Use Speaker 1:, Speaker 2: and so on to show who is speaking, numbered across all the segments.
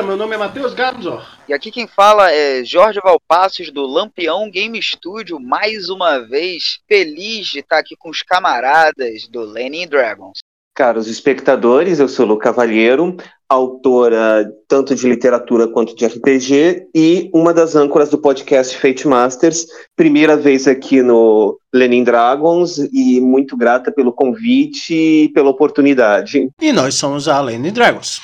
Speaker 1: galera, meu nome é Matheus Gadzor.
Speaker 2: E aqui quem fala é Jorge Valpassos do Lampião Game Studio, mais uma vez feliz de estar aqui com os camaradas do Lenin Dragons.
Speaker 3: Caros espectadores, eu sou Lu Cavalheiro, autora tanto de literatura quanto de RPG e uma das âncoras do podcast Fate Masters. Primeira vez aqui no Lenin Dragons e muito grata pelo convite e pela oportunidade.
Speaker 1: E nós somos a Lenin Dragons.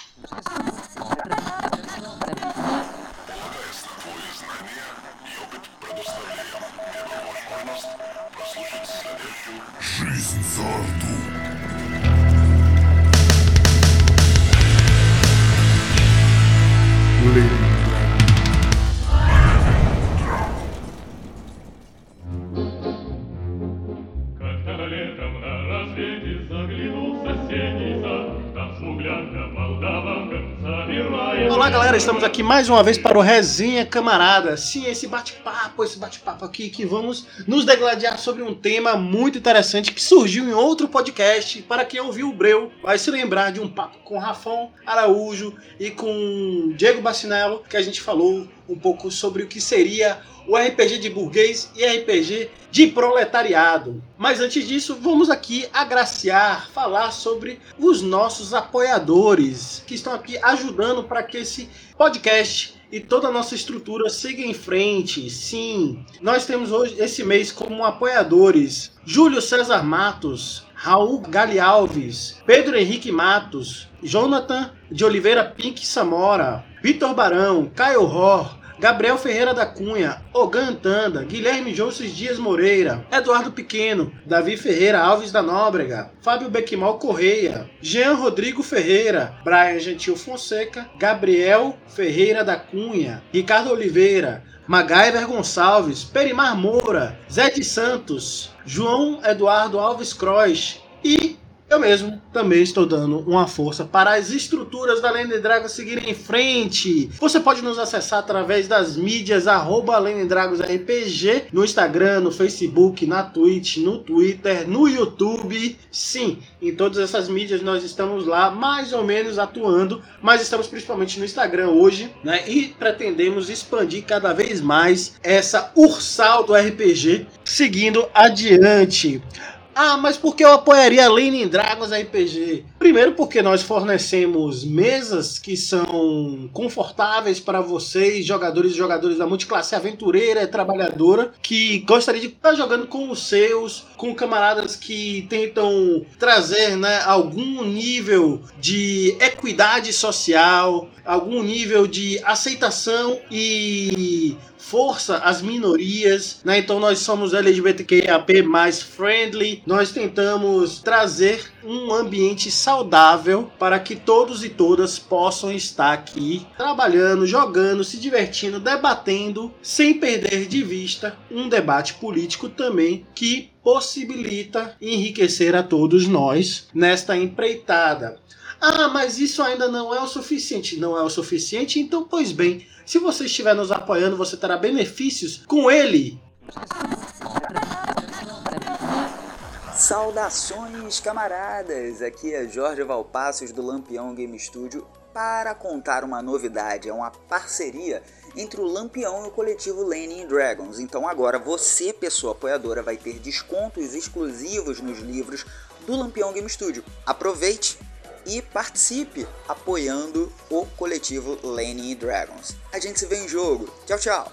Speaker 1: Galera, estamos aqui mais uma vez para o Resenha Camarada. Sim, esse bate-papo, esse bate-papo aqui que vamos nos degladiar sobre um tema muito interessante que surgiu em outro podcast. Para quem ouviu o Breu, vai se lembrar de um papo com Rafão Araújo e com Diego Bacinello, que a gente falou um pouco sobre o que seria o RPG de burguês e RPG de proletariado. Mas antes disso, vamos aqui agraciar, falar sobre os nossos apoiadores que estão aqui ajudando para que esse podcast e toda a nossa estrutura siga em frente. Sim, nós temos hoje esse mês como apoiadores Júlio César Matos, Raul Gali Alves, Pedro Henrique Matos, Jonathan de Oliveira Pink Samora, Vitor Barão, Caio Ror, Gabriel Ferreira da Cunha, Ogan Tanda, Guilherme Josses Dias Moreira, Eduardo Pequeno, Davi Ferreira Alves da Nóbrega, Fábio Bequimal Correia, Jean Rodrigo Ferreira, Brian Gentil Fonseca, Gabriel Ferreira da Cunha, Ricardo Oliveira, Magaiver Gonçalves, Perimar Moura, Zé de Santos, João Eduardo Alves Croix e eu mesmo também estou dando uma força para as estruturas da Lane Dragons seguirem em frente. Você pode nos acessar através das mídias arroba RPG, no Instagram, no Facebook, na Twitch, no Twitter, no YouTube. Sim, em todas essas mídias nós estamos lá mais ou menos atuando, mas estamos principalmente no Instagram hoje, né? E pretendemos expandir cada vez mais essa ursal do RPG, seguindo adiante. Ah, mas por que eu apoiaria Leaning Dragons RPG? Primeiro porque nós fornecemos mesas que são confortáveis para vocês, jogadores e jogadores da multiclasse aventureira e trabalhadora, que gostaria de estar jogando com os seus, com camaradas que tentam trazer né, algum nível de equidade social, algum nível de aceitação e força às minorias, né? Então nós somos LGBTQIAP mais friendly. Nós tentamos trazer um ambiente saudável para que todos e todas possam estar aqui trabalhando, jogando, se divertindo, debatendo, sem perder de vista um debate político também que possibilita enriquecer a todos nós nesta empreitada. Ah, mas isso ainda não é o suficiente. Não é o suficiente? Então, pois bem, se você estiver nos apoiando, você terá benefícios com ele.
Speaker 2: Saudações, camaradas! Aqui é Jorge Valpassos do Lampião Game Studio para contar uma novidade. É uma parceria entre o Lampião e o coletivo Lenin Dragons. Então agora você, pessoa apoiadora, vai ter descontos exclusivos nos livros do Lampião Game Studio. Aproveite e participe apoiando o coletivo Lenny Dragons. A gente se vê em jogo. Tchau, tchau.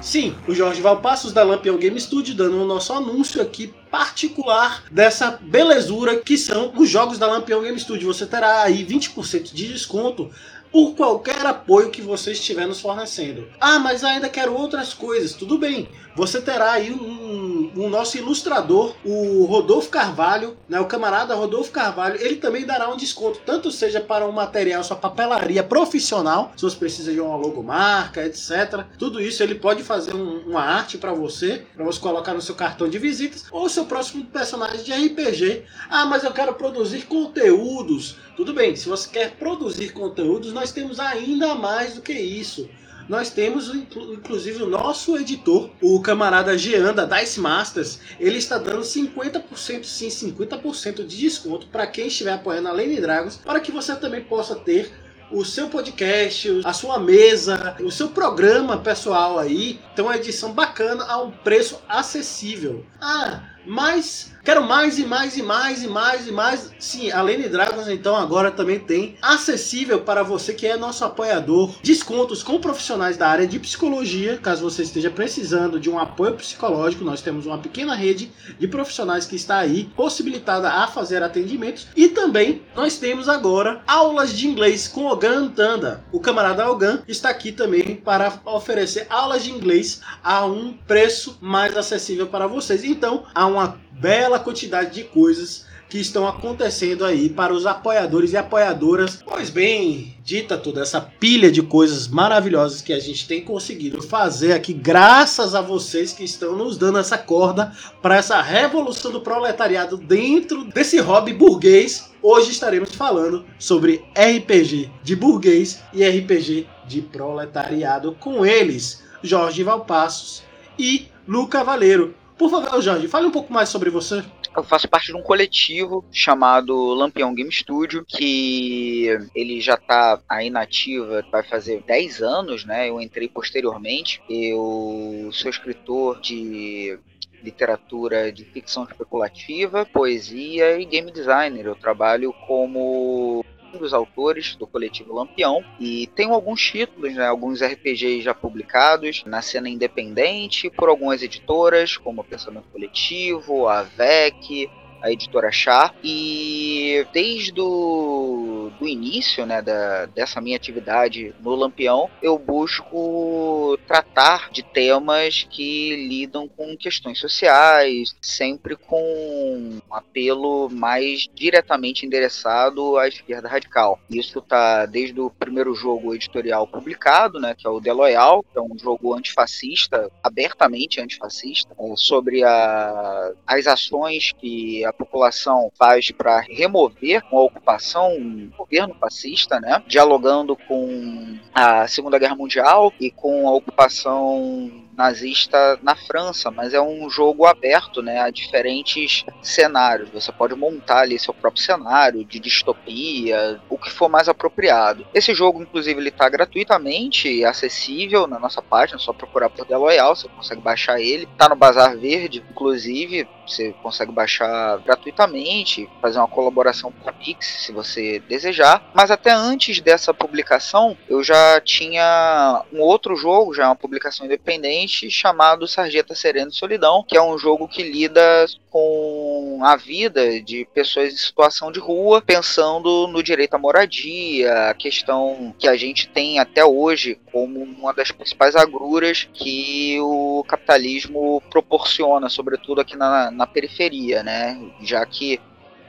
Speaker 1: Sim, o Jorge Valpassos da Lampião Game Studio dando o nosso anúncio aqui particular dessa belezura que são os jogos da Lampião Game Studio. Você terá aí 20% de desconto por qualquer apoio que você estiver nos fornecendo. Ah, mas ainda quero outras coisas. Tudo bem, você terá aí um, um, nosso ilustrador, o Rodolfo Carvalho, né, o camarada Rodolfo Carvalho, ele também dará um desconto, tanto seja para um material, sua papelaria profissional, se você precisa de uma logomarca, etc. Tudo isso ele pode fazer um, uma arte para você, para você colocar no seu cartão de visitas, ou seu próximo personagem de RPG. Ah, mas eu quero produzir conteúdos. Tudo bem, se você quer produzir conteúdos, nós temos ainda mais do que isso. Nós temos inclusive o nosso editor, o camarada Jean da Dice Masters, ele está dando 50% sim, 50% de desconto para quem estiver apoiando a Lane Dragons, para que você também possa ter o seu podcast, a sua mesa, o seu programa pessoal aí. Então, uma edição bacana a um preço acessível. Ah, mas quero mais e mais e mais e mais e mais. Sim, a Lane Dragons então agora também tem acessível para você que é nosso apoiador, descontos com profissionais da área de psicologia, caso você esteja precisando de um apoio psicológico, nós temos uma pequena rede de profissionais que está aí possibilitada a fazer atendimentos e também nós temos agora aulas de inglês com Ogan Tanda. O camarada Ogan está aqui também para oferecer aulas de inglês a um preço mais acessível para vocês. Então, há uma bela quantidade de coisas que estão acontecendo aí para os apoiadores e apoiadoras. Pois bem, dita toda essa pilha de coisas maravilhosas que a gente tem conseguido fazer aqui, graças a vocês que estão nos dando essa corda para essa revolução do proletariado dentro desse hobby burguês. Hoje estaremos falando sobre RPG de burguês e RPG de proletariado com eles, Jorge Valpassos e Lu Cavaleiro. Por favor, Jorge, fale um pouco mais sobre você.
Speaker 4: Eu faço parte de um coletivo chamado Lampião Game Studio, que ele já está aí nativa, vai fazer 10 anos, né? Eu entrei posteriormente. Eu sou escritor de literatura de ficção especulativa, poesia e game designer. Eu trabalho como dos autores do coletivo Lampião. E tenho alguns títulos, né, alguns RPGs já publicados na cena independente por algumas editoras, como Pensamento Coletivo, a VEC, a editora Chá, e desde o do início né, da, dessa minha atividade no Lampião, eu busco tratar de temas que lidam com questões sociais, sempre com um apelo mais diretamente endereçado à esquerda radical. Isso está desde o primeiro jogo editorial publicado, né, que é o The Loyal, que é um jogo antifascista, abertamente antifascista, é, sobre a, as ações que a população faz para remover uma ocupação, um governo fascista, né? Dialogando com a Segunda Guerra Mundial e com a ocupação nazista na França, mas é um jogo aberto né, a diferentes cenários. Você pode montar ali seu próprio cenário de distopia, o que for mais apropriado. Esse jogo, inclusive, ele está gratuitamente acessível na nossa página, é só procurar por The Loyal, você consegue baixar ele. Está no Bazar Verde, inclusive, você consegue baixar gratuitamente, fazer uma colaboração por Pix, se você desejar. Mas até antes dessa publicação, eu já tinha um outro jogo, já uma publicação independente, chamado Sarjeta Serena e Solidão, que é um jogo que lida com a vida de pessoas em situação de rua, pensando no direito à moradia, a questão que a gente tem até hoje como uma das principais agruras que o capitalismo proporciona, sobretudo aqui na, na periferia, né? Já que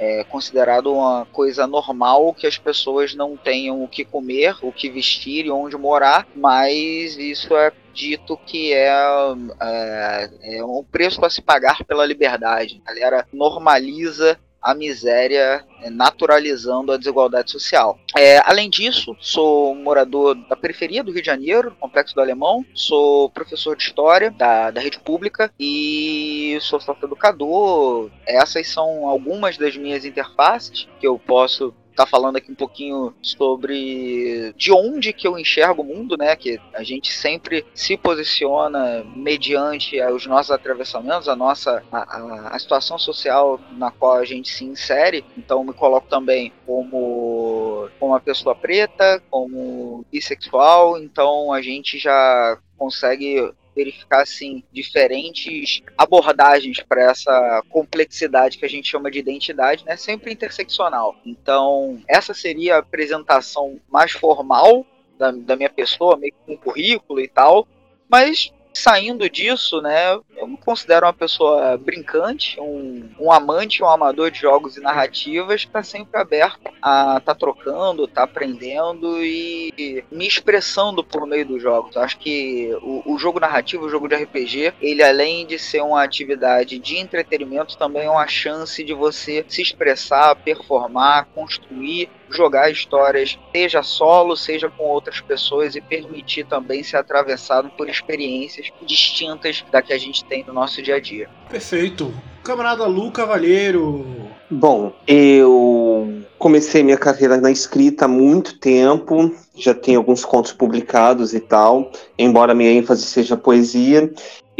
Speaker 4: é considerado uma coisa normal que as pessoas não tenham o que comer, o que vestir e onde morar, mas isso é dito que é, é, é um preço a se pagar pela liberdade. A galera normaliza a miséria, é, naturalizando a desigualdade social. É, além disso, sou morador da periferia do Rio de Janeiro, Complexo do Alemão, sou professor de História da, da rede pública e sou sócio-educador. Essas são algumas das minhas interfaces que eu posso tá falando aqui um pouquinho sobre de onde que eu enxergo o mundo, né? Que a gente sempre se posiciona mediante os nossos atravessamentos, a nossa a, a, a situação social na qual a gente se insere. Então me coloco também como, como uma pessoa preta, como bissexual. Então a gente já consegue verificar assim diferentes abordagens para essa complexidade que a gente chama de identidade, né? Sempre interseccional. Então, essa seria a apresentação mais formal da, da minha pessoa, meio com um currículo e tal, mas Saindo disso, né, eu me considero uma pessoa brincante, um, um amante, um amador de jogos e narrativas que está sempre aberto a tá trocando, tá aprendendo e me expressando por meio dos jogos. acho que o, o, jogo narrativo, o jogo de RPG, ele além de ser uma atividade de entretenimento, também é uma chance de você se expressar, performar, construir jogar histórias, seja solo, seja com outras pessoas e permitir também ser atravessado por experiências distintas da que a gente tem no nosso dia a dia.
Speaker 1: Perfeito. Camarada Lu Cavalheiro.
Speaker 3: Bom, eu comecei minha carreira na escrita há muito tempo, já tenho alguns contos publicados e tal, embora minha ênfase seja poesia.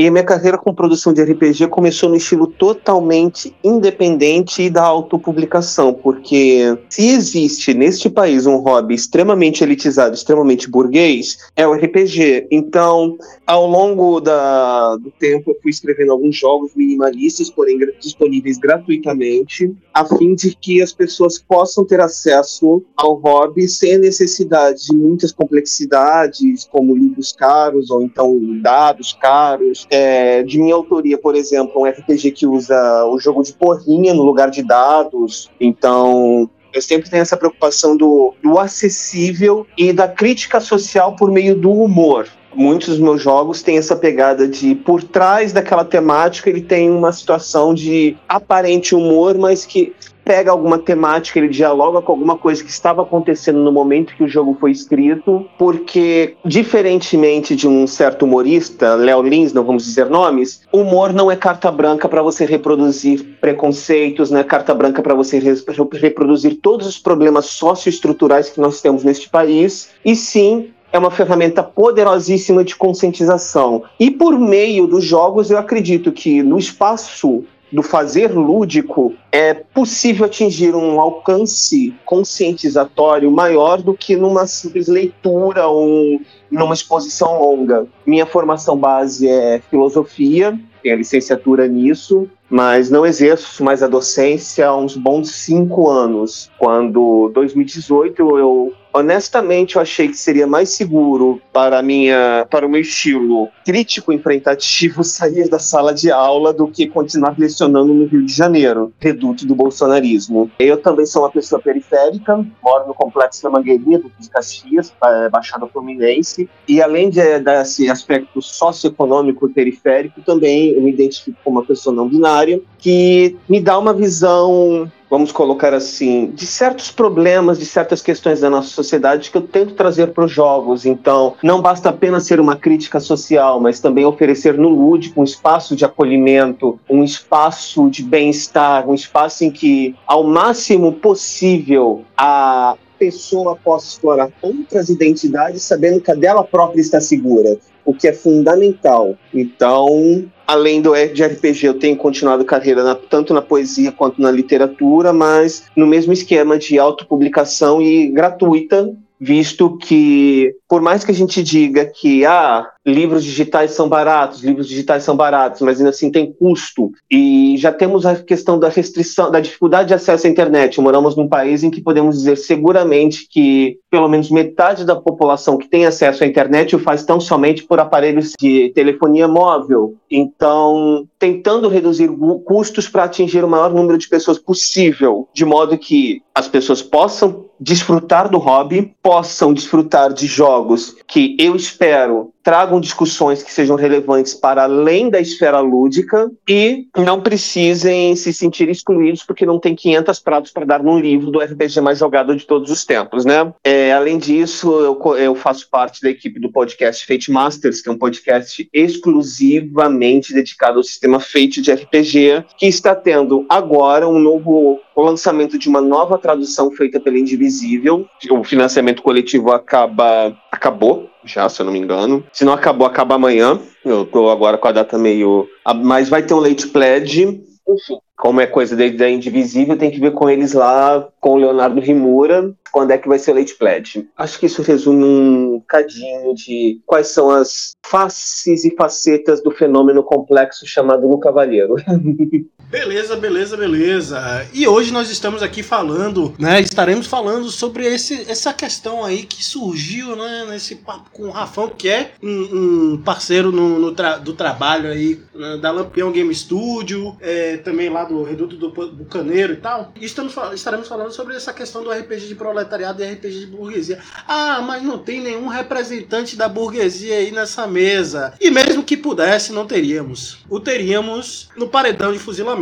Speaker 3: E minha carreira com produção de RPG começou no estilo totalmente independente da autopublicação, porque se existe neste país um hobby extremamente elitizado, extremamente burguês, é o RPG. Então, ao longo da, do tempo, eu fui escrevendo alguns jogos minimalistas, porém disponíveis gratuitamente, a fim de que as pessoas possam ter acesso ao hobby sem a necessidade de muitas complexidades, como livros caros ou então dados caros é, de minha autoria, por exemplo, um RPG que usa o jogo de porrinha no lugar de dados. Então, eu sempre tenho essa preocupação do, do acessível e da crítica social por meio do humor. Muitos dos meus jogos têm essa pegada de por trás daquela temática ele tem uma situação de aparente humor, mas que pega alguma temática, ele dialoga com alguma coisa que estava acontecendo no momento que o jogo foi escrito, porque, diferentemente de um certo humorista, Léo Lins, não vamos dizer nomes, humor não é carta branca para você reproduzir preconceitos, não é carta branca para você reproduzir todos os problemas socioestruturais que nós temos neste país, e sim é uma ferramenta poderosíssima de conscientização. E por meio dos jogos, eu acredito que no espaço do fazer lúdico, é possível atingir um alcance conscientizatório maior do que numa simples leitura ou numa exposição longa. Minha formação base é filosofia, tenho a licenciatura nisso, mas não exerço mais a docência há uns bons cinco anos. Quando, 2018, eu honestamente eu achei que seria mais seguro para minha para o meu estilo crítico enfrentativo sair da sala de aula do que continuar lecionando no Rio de Janeiro, reduto do bolsonarismo. Eu também sou uma pessoa periférica, moro no complexo da Mangueirinha, do de Caxias, é, Baixada Fluminense, e além de, desse aspecto socioeconômico periférico, também eu me identifico como uma pessoa não binária, que me dá uma visão vamos colocar assim, de certos problemas, de certas questões da nossa sociedade que eu tento trazer para os jogos. Então, não basta apenas ser uma crítica social, mas também oferecer no lúdico um espaço de acolhimento, um espaço de bem-estar, um espaço em que, ao máximo possível, a pessoa possa explorar outras identidades sabendo que a dela própria está segura, o que é fundamental. Então, além do de RPG, eu tenho continuado carreira na, tanto na poesia quanto na literatura, mas no mesmo esquema de autopublicação e gratuita, visto que, por mais que a gente diga que ah, livros digitais são baratos, livros digitais são baratos, mas ainda assim tem custo, e já temos a questão da restrição, da dificuldade de acesso à internet. Moramos num país em que podemos dizer seguramente que pelo menos metade da população que tem acesso à internet o faz tão somente por aparelhos de telefonia móvel. Então, tentando reduzir custos para atingir o maior número de pessoas possível, de modo que as pessoas possam desfrutar do hobby, possam desfrutar de jogos que eu espero tragam discussões que sejam relevantes para além da esfera lúdica e não precisem se sentir excluídos porque não tem 500 pratos para dar num livro do RPG mais jogado de todos os tempos, né? É, além disso, eu, eu faço parte da equipe do podcast Fate Masters, que é um podcast exclusivamente dedicado ao sistema Fate de RPG, que está tendo agora um novo o lançamento de uma nova tradução feita pela Indivisível. O financiamento coletivo acaba acabou já, se eu não me engano. Se não acabou, acaba amanhã. Eu tô agora com a data meio. Mas vai ter um late pledge. Enfim, como é coisa da Indivisível, tem que ver com eles lá, com o Leonardo Rimura, quando é que vai ser o late pledge. Acho que isso resume um cadinho de quais são as faces e facetas do fenômeno complexo chamado no Cavalheiro.
Speaker 1: Beleza, beleza, beleza. E hoje nós estamos aqui falando, né? Estaremos falando sobre esse, essa questão aí que surgiu, né? Nesse papo com o Rafão, que é um, um parceiro no, no tra do trabalho aí né, da Lampião Game Studio, é, também lá do Reduto do Bucaneiro e tal. E estamos, estaremos falando sobre essa questão do RPG de proletariado e RPG de burguesia. Ah, mas não tem nenhum representante da burguesia aí nessa mesa. E mesmo que pudesse, não teríamos. O teríamos no paredão de fuzilamento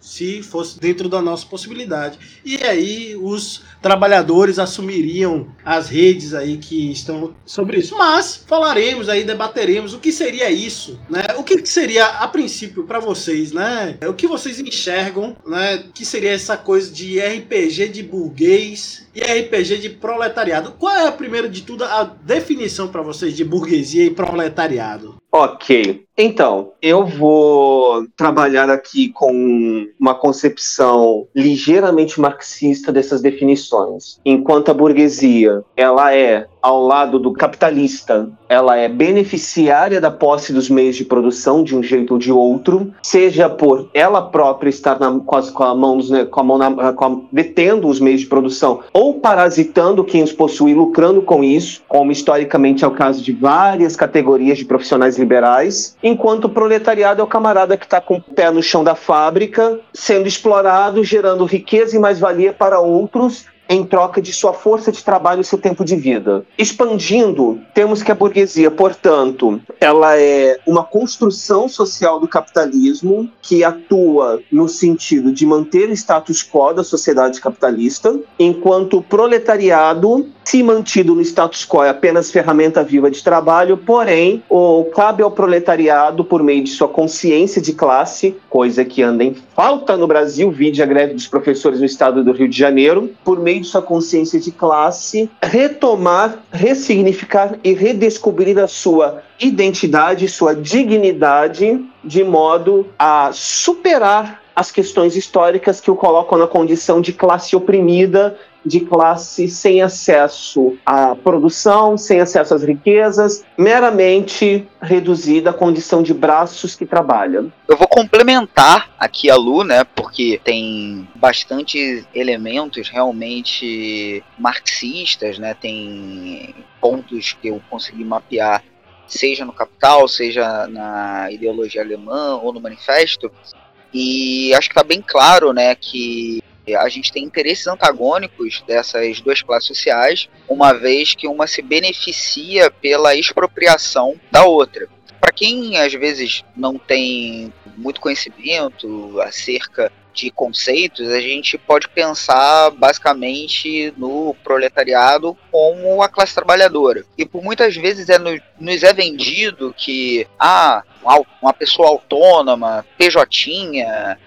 Speaker 1: se fosse dentro da nossa possibilidade. E aí os trabalhadores assumiriam as redes aí que estão sobre isso. Mas falaremos aí, debateremos o que seria isso, né? O que seria a princípio para vocês, né? O que vocês enxergam, né? Que seria essa coisa de RPG de burguês e RPG de proletariado. Qual é, primeiro de tudo, a definição para vocês de burguesia e proletariado?
Speaker 3: Ok. Então, eu vou trabalhar aqui com uma concepção ligeiramente marxista dessas definições. Enquanto a burguesia, ela é ao lado do capitalista, ela é beneficiária da posse dos meios de produção de um jeito ou de outro, seja por ela própria estar na, com, as, com, a mão, né, com a mão na, com a, detendo os meios de produção ou parasitando quem os possui, lucrando com isso, como historicamente é o caso de várias categorias de profissionais liberais, enquanto o proletariado é o camarada que está com o pé no chão da fábrica, sendo explorado, gerando riqueza e mais-valia para outros, em troca de sua força de trabalho e seu tempo de vida. Expandindo, temos que a burguesia, portanto, ela é uma construção social do capitalismo que atua no sentido de manter o status quo da sociedade capitalista, enquanto o proletariado, se mantido no status quo, é apenas ferramenta viva de trabalho, porém, o cabe ao proletariado, por meio de sua consciência de classe, coisa que anda em falta no Brasil, vide a greve dos professores no estado do Rio de Janeiro, por meio de sua consciência de classe, retomar, ressignificar e redescobrir a sua identidade, sua dignidade, de modo a superar as questões históricas que o colocam na condição de classe oprimida de classe sem acesso à produção, sem acesso às riquezas, meramente reduzida à condição de braços que trabalham.
Speaker 4: Eu vou complementar aqui a Lu, né, porque tem bastante elementos realmente marxistas, né, tem pontos que eu consegui mapear seja no Capital, seja na ideologia alemã ou no Manifesto, e acho que está bem claro, né, que a gente tem interesses antagônicos dessas duas classes sociais, uma vez que uma se beneficia pela expropriação da outra. Para quem às vezes não tem muito conhecimento acerca de conceitos, a gente pode pensar basicamente no proletariado como a classe trabalhadora. E por muitas vezes é no, nos é vendido que ah, uma pessoa autônoma, PJ,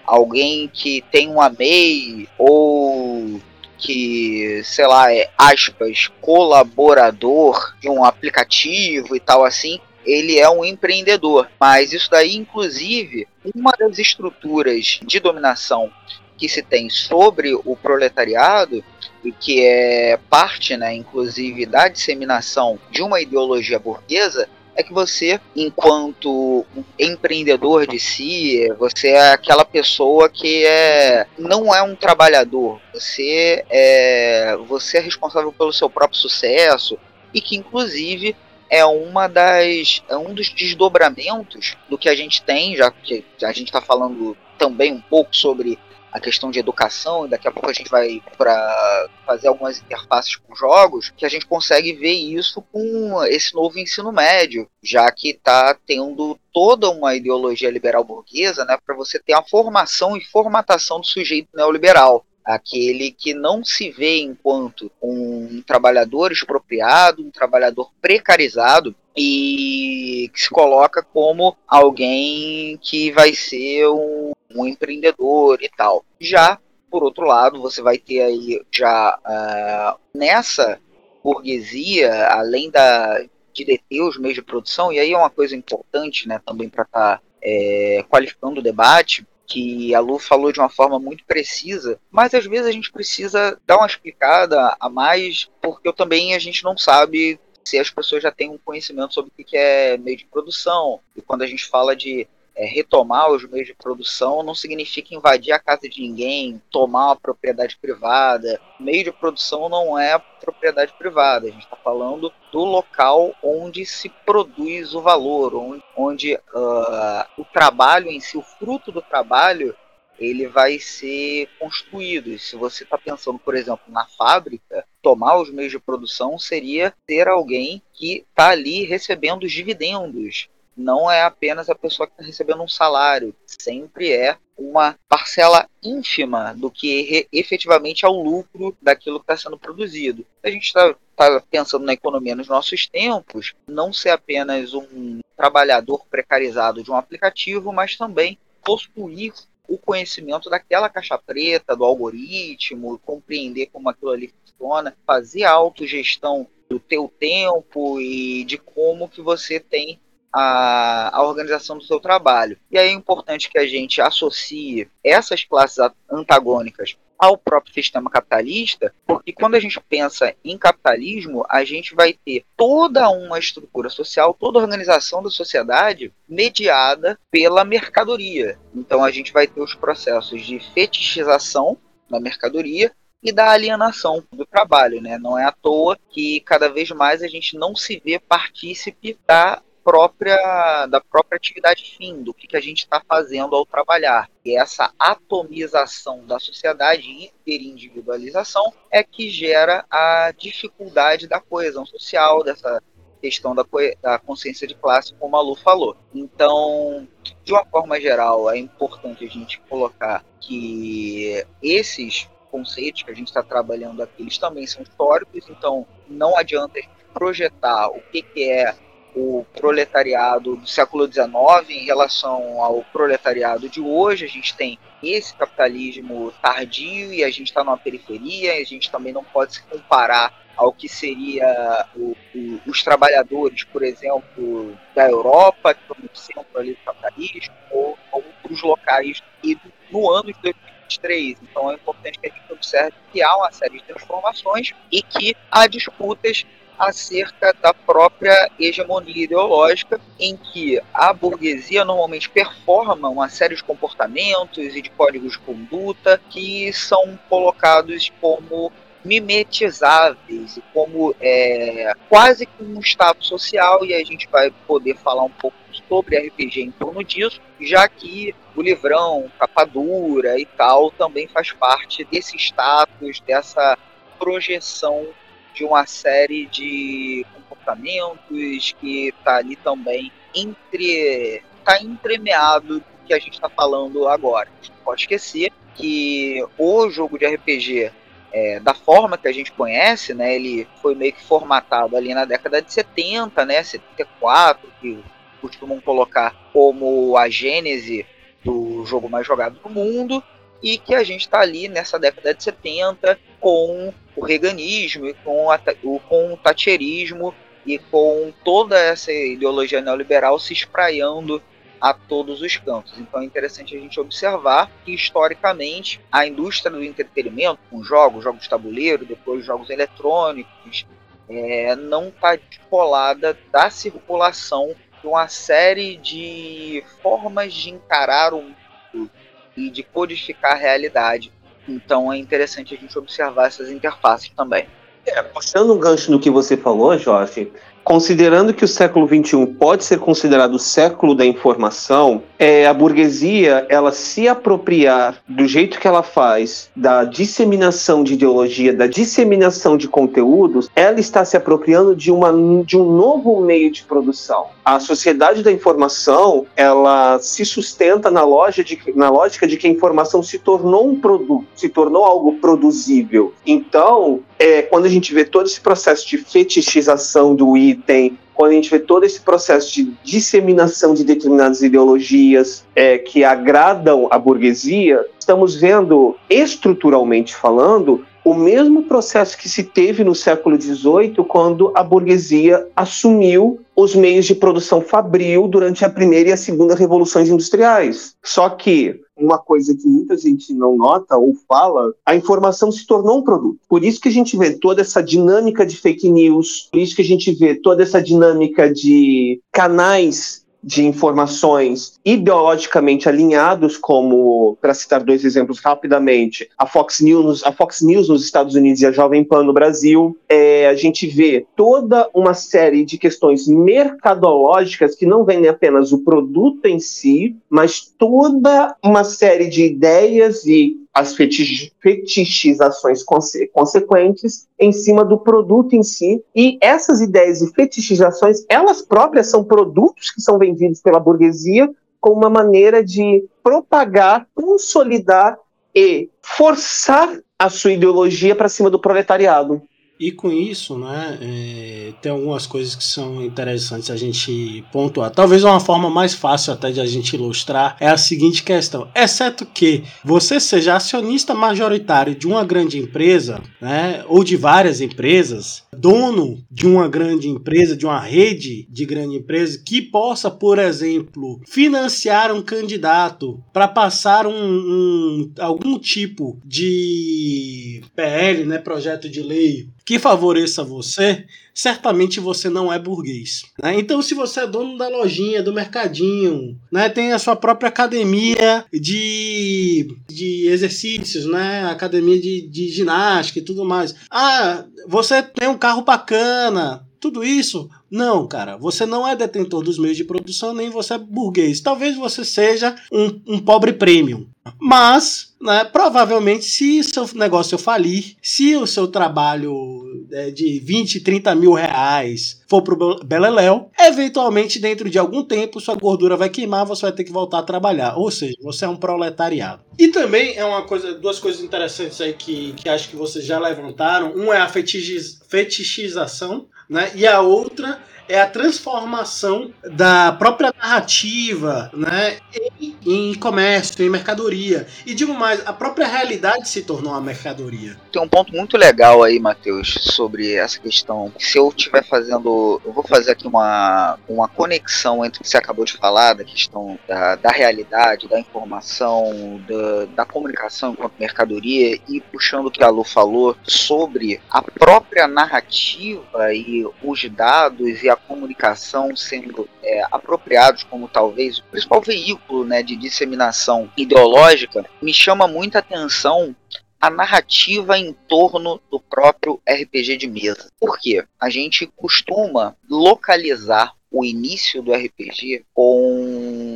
Speaker 4: alguém que tem um AMEI ou que, sei lá, é aspas, colaborador de um aplicativo e tal assim, ele é um empreendedor. Mas isso daí, inclusive, uma das estruturas de dominação que se tem sobre o proletariado e que é parte, né, inclusive, da disseminação de uma ideologia burguesa é que você, enquanto empreendedor de si, você é aquela pessoa que é não é um trabalhador. Você é você é responsável pelo seu próprio sucesso e que inclusive é uma das é um dos desdobramentos do que a gente tem, já que a gente está falando também um pouco sobre a questão de educação, e daqui a pouco a gente vai para fazer algumas interfaces com jogos, que a gente consegue ver isso com esse novo ensino médio, já que está tendo toda uma ideologia liberal burguesa, né, para você ter a formação e formatação do sujeito neoliberal aquele que não se vê enquanto um trabalhador expropriado, um trabalhador precarizado e que se coloca como alguém que vai ser um, um empreendedor e tal. Já por outro lado, você vai ter aí já uh, nessa burguesia, além da de deter os meios de produção, e aí é uma coisa importante, né, também para estar tá, é, qualificando o debate, que a Lu falou de uma forma muito precisa, mas às vezes a gente precisa dar uma explicada a mais, porque também a gente não sabe se as pessoas já têm um conhecimento sobre o que é meio de produção. E quando a gente fala de é, retomar os meios de produção não significa invadir a casa de ninguém, tomar uma propriedade privada. Meio de produção não é propriedade privada, a gente está falando do local onde se produz o valor, onde, onde uh, o trabalho em si, o fruto do trabalho, ele vai ser construído. E se você está pensando, por exemplo, na fábrica, tomar os meios de produção seria ter alguém que está ali recebendo os dividendos não é apenas a pessoa que está recebendo um salário, sempre é uma parcela ínfima do que efetivamente é o lucro daquilo que está sendo produzido. A gente está tá pensando na economia nos nossos tempos, não ser apenas um trabalhador precarizado de um aplicativo, mas também possuir o conhecimento daquela caixa preta, do algoritmo, compreender como aquilo ali funciona, fazer autogestão do teu tempo e de como que você tem a, a, organização do seu trabalho. E aí é importante que a gente associe essas classes antagônicas ao próprio sistema capitalista, porque quando a gente pensa em capitalismo, a gente vai ter toda uma estrutura social, toda a organização da sociedade mediada pela mercadoria. Então a gente vai ter os processos de fetichização da mercadoria e da alienação do trabalho, né? Não é à toa que cada vez mais a gente não se vê partícipe da própria da própria atividade fim, do que, que a gente está fazendo ao trabalhar. E essa atomização da sociedade e hiperindividualização é que gera a dificuldade da coesão social, dessa questão da, da consciência de classe, como a Lu falou. Então, de uma forma geral, é importante a gente colocar que esses conceitos que a gente está trabalhando aqui, eles também são históricos, então não adianta projetar o que, que é o proletariado do século XIX em relação ao proletariado de hoje. A gente tem esse capitalismo tardio e a gente está numa periferia, a gente também não pode se comparar ao que seria o, o, os trabalhadores, por exemplo, da Europa, que estão no centro ali do capitalismo, ou outros locais e no ano de 2023. Então é importante que a gente observe que há uma série de transformações e que há disputas acerca da própria hegemonia ideológica, em que a burguesia normalmente performa uma série de comportamentos e de códigos de conduta que são colocados como mimetizáveis como é, quase que um estado social, e a gente vai poder falar um pouco sobre RPG em torno disso, já que o livrão, capa dura e tal também faz parte desse status, dessa projeção de uma série de comportamentos que está ali também entre está entremeado do que a gente está falando agora. A gente não pode esquecer que o jogo de RPG é, da forma que a gente conhece, né, ele foi meio que formatado ali na década de 70, né, 74, que costumam colocar como a gênese do jogo mais jogado do mundo, e que a gente está ali nessa década de 70 com o reganismo, e com, a, com o tacherismo e com toda essa ideologia neoliberal se espraiando a todos os cantos. Então é interessante a gente observar que historicamente a indústria do entretenimento, com jogos, jogos de tabuleiro, depois jogos eletrônicos, é, não está descolada da circulação de uma série de formas de encarar o mundo e de codificar a realidade então é interessante a gente observar essas interfaces também.
Speaker 3: É, puxando um gancho no que você falou, Jorge, considerando que o século XXI pode ser considerado o século da informação, é, a burguesia ela se apropriar do jeito que ela faz da disseminação de ideologia, da disseminação de conteúdos, ela está se apropriando de, uma, de um novo meio de produção. A sociedade da informação ela se sustenta na, loja de, na lógica de que a informação se tornou um produto, se tornou algo produzível. Então, é, quando a gente vê todo esse processo de fetichização do item, quando a gente vê todo esse processo de disseminação de determinadas ideologias é, que agradam a burguesia, estamos vendo, estruturalmente falando, o mesmo processo que se teve no século XVIII, quando a burguesia assumiu os meios de produção fabril durante a primeira e a segunda revoluções industriais. Só que uma coisa que muita gente não nota ou fala, a informação se tornou um produto. Por isso que a gente vê toda essa dinâmica de fake news, por isso que a gente vê toda essa dinâmica de canais de informações ideologicamente alinhados, como, para citar dois exemplos rapidamente, a Fox News, a Fox News nos Estados Unidos e a Jovem Pan no Brasil, é, a gente vê toda uma série de questões mercadológicas que não vêm apenas o produto em si, mas toda uma série de ideias e as fetichizações conse consequentes em cima do produto em si. E essas ideias de fetichizações, elas próprias são produtos que são vendidos pela burguesia como uma maneira de propagar, consolidar e forçar a sua ideologia para cima do proletariado.
Speaker 1: E com isso, né, é, tem algumas coisas que são interessantes a gente pontuar. Talvez uma forma mais fácil até de a gente ilustrar é a seguinte questão: exceto que você seja acionista majoritário de uma grande empresa, né, ou de várias empresas, dono de uma grande empresa, de uma rede de grande empresa, que possa, por exemplo, financiar um candidato para passar um, um, algum tipo de PL, né, projeto de lei que favoreça você, certamente você não é burguês. Né? Então, se você é dono da lojinha, do mercadinho, né, tem a sua própria academia de, de exercícios, né, academia de, de ginástica e tudo mais. Ah, você tem um carro bacana, tudo isso, não, cara, você não é detentor dos meios de produção, nem você é burguês. Talvez você seja um, um pobre premium. Mas, né, provavelmente, se seu negócio falir, se o seu trabalho é de 20, 30 mil reais for pro Beleléu, eventualmente, dentro de algum tempo, sua gordura vai queimar, você vai ter que voltar a trabalhar. Ou seja, você é um proletariado. E também é uma coisa, duas coisas interessantes aí que, que acho que vocês já levantaram. Um é a fetichização né? E a outra é a transformação da própria narrativa né, em, em, comércio, em mercadoria. E digo mais, a própria realidade se tornou uma mercadoria.
Speaker 4: Tem um ponto muito legal aí, Matheus, sobre essa questão. Se eu estiver fazendo. Eu vou fazer aqui uma, uma conexão entre o que você acabou de falar, da questão da, da realidade, da informação, da, da comunicação enquanto mercadoria, e puxando o que a Lu falou sobre a própria narrativa e os dados e a comunicação sendo é, apropriados como talvez o principal veículo né, de disseminação ideológica, me chama muita atenção a narrativa em torno do próprio RPG de mesa. Por quê? A gente costuma localizar o início do RPG com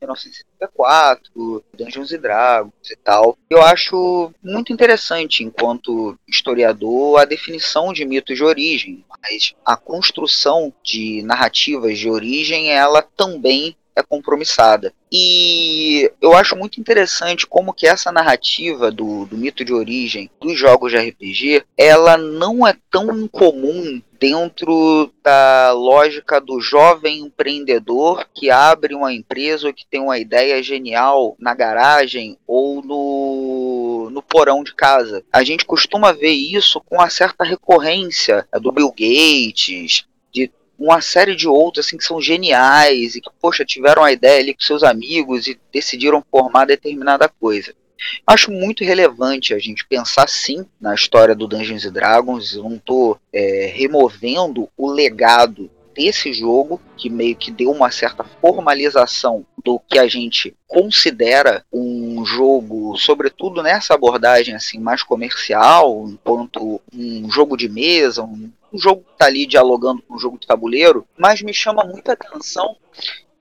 Speaker 4: 1974, Dungeons e Dragons e tal. Eu acho muito interessante, enquanto historiador, a definição de mitos de origem, mas a construção de narrativas de origem, ela também é compromissada. E eu acho muito interessante como que essa narrativa do, do mito de origem dos jogos de RPG, ela não é tão incomum dentro da lógica do jovem empreendedor que abre uma empresa ou que tem uma ideia genial na garagem ou no, no porão de casa. A gente costuma ver isso com uma certa recorrência do Bill Gates, uma série de outros assim que são geniais e que, poxa, tiveram a ideia ali com seus amigos e decidiram formar determinada coisa. Acho muito relevante a gente pensar sim na história do Dungeons Dragons. Eu não estou é, removendo o legado desse jogo, que meio que deu uma certa formalização do que a gente considera um jogo, sobretudo nessa abordagem assim mais comercial, enquanto um jogo de mesa, um o jogo está ali dialogando com o jogo de tabuleiro, mas me chama muita atenção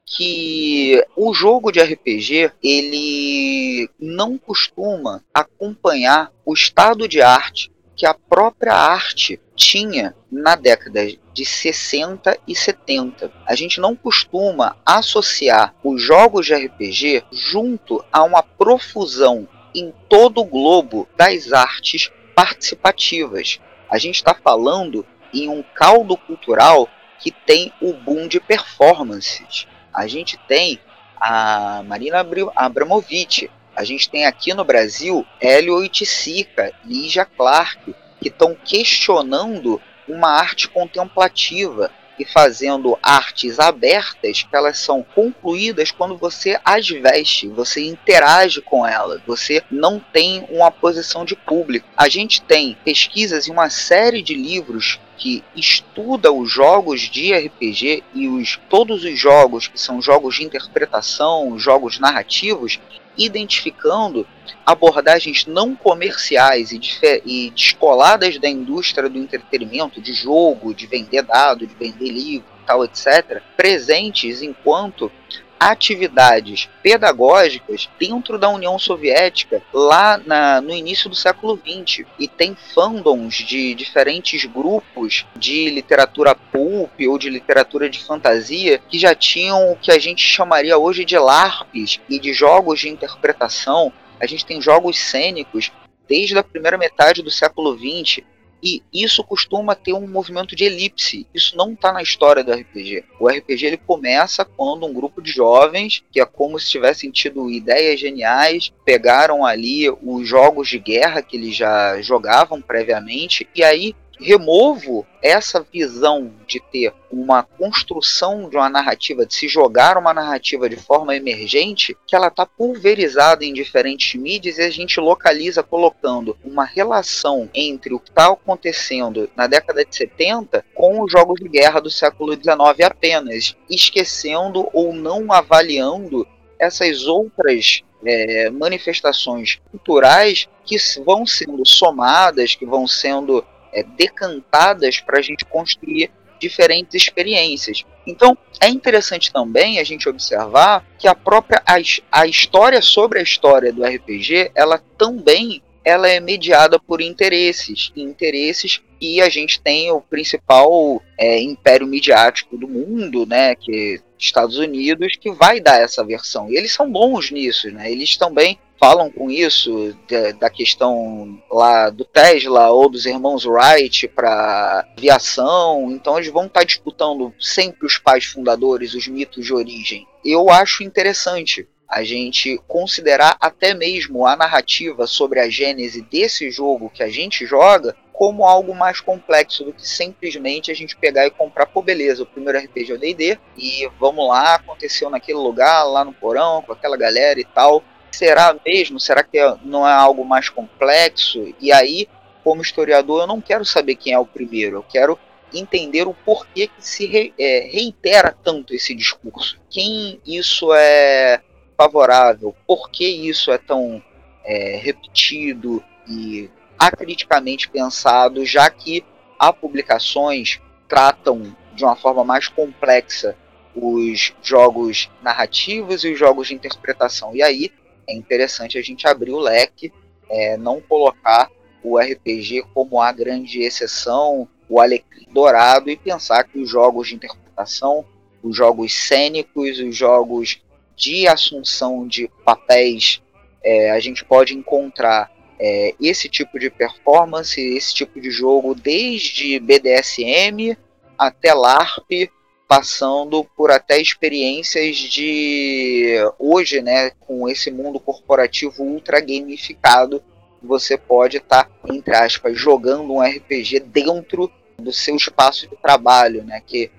Speaker 4: que o jogo de RPG ele não costuma acompanhar o estado de arte que a própria arte tinha na década de 60 e 70. A gente não costuma associar os jogos de RPG junto a uma profusão em todo o globo das artes participativas. A gente está falando em um caldo cultural que tem o boom de performances. A gente tem a Marina Abramovic, a gente tem aqui no Brasil Hélio Oiticica, Lígia Clark, que estão questionando uma arte contemplativa e fazendo artes abertas que elas são concluídas quando você as veste, você interage com elas, você não tem uma posição de público. A gente tem pesquisas em uma série de livros que estuda os jogos de RPG e os, todos os jogos que são jogos de interpretação, jogos narrativos, identificando abordagens não comerciais e, e descoladas da indústria do entretenimento, de jogo, de vender dado, de vender livro, tal, etc., presentes enquanto atividades pedagógicas dentro da União Soviética lá na, no início do século XX. E tem fandoms de diferentes grupos de literatura pulp ou de literatura de fantasia que já tinham o que a gente chamaria hoje de LARPs e de jogos de interpretação. A gente tem jogos cênicos desde a primeira metade do século XX e isso costuma ter um movimento de elipse. Isso não está na história do RPG. O RPG ele começa quando um grupo de jovens, que é como se tivessem tido ideias geniais, pegaram ali os jogos de guerra que eles já jogavam previamente, e aí removo essa visão de ter uma construção de uma narrativa, de se jogar uma narrativa de forma emergente, que ela está pulverizada em diferentes mídias e a gente localiza colocando uma relação entre o que está acontecendo na década de 70 com os jogos de guerra do século XIX apenas, esquecendo ou não avaliando essas outras é, manifestações culturais que vão sendo somadas, que vão sendo é, decantadas para a gente construir diferentes experiências. Então, é interessante também a gente observar que a própria a, a história sobre a história do RPG, ela também ela é mediada por interesses, interesses e a gente tem o principal é, império midiático do mundo, né, que Estados Unidos, que vai dar essa versão. E eles são bons nisso, né? Eles também falam com isso da, da, questão lá do Tesla ou dos irmãos Wright para aviação, então eles vão estar tá disputando sempre os pais fundadores, os mitos de origem. Eu acho interessante a gente considerar até mesmo a narrativa sobre a gênese desse jogo que a gente joga como algo mais complexo do que simplesmente a gente pegar e comprar, pô, beleza, o primeiro RPG é o D&D, e vamos lá, aconteceu naquele lugar, lá no porão, com aquela galera e tal, será mesmo? Será que é, não é algo mais complexo? E aí, como historiador, eu não quero saber quem é o primeiro, eu quero entender o porquê que se re, é, reitera tanto esse discurso. Quem isso é favorável? Por que isso é tão é, repetido e acriticamente pensado, já que há publicações tratam de uma forma mais complexa os jogos narrativos e os jogos de interpretação. E aí é interessante a gente abrir o leque, é, não colocar o RPG como a grande exceção, o alecrim dourado, e pensar que os jogos de interpretação, os jogos cênicos, os jogos de assunção de papéis, é, a gente pode encontrar é, esse tipo de performance, esse tipo de jogo, desde BDSM até LARP, passando por até experiências de hoje, né, com esse mundo corporativo ultra gamificado, você pode estar, tá, entre aspas, jogando um RPG dentro do seu espaço de trabalho, né, que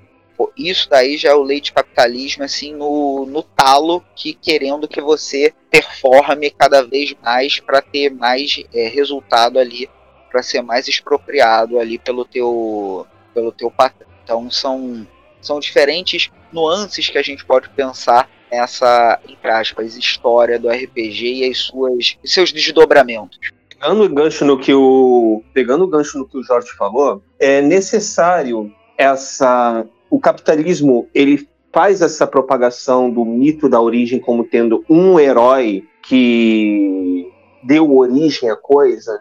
Speaker 4: isso daí já é o leite capitalismo assim no, no talo que querendo que você performe cada vez mais para ter mais é, resultado ali, para ser mais expropriado ali pelo teu pelo teu patrão. Então são são diferentes nuances que a gente pode pensar nessa, entre aspas, história do RPG e as suas seus desdobramentos.
Speaker 3: Pegando o gancho no que o pegando o gancho no que o Jorge falou, é necessário essa o capitalismo ele faz essa propagação do mito da origem como tendo um herói que deu origem à coisa,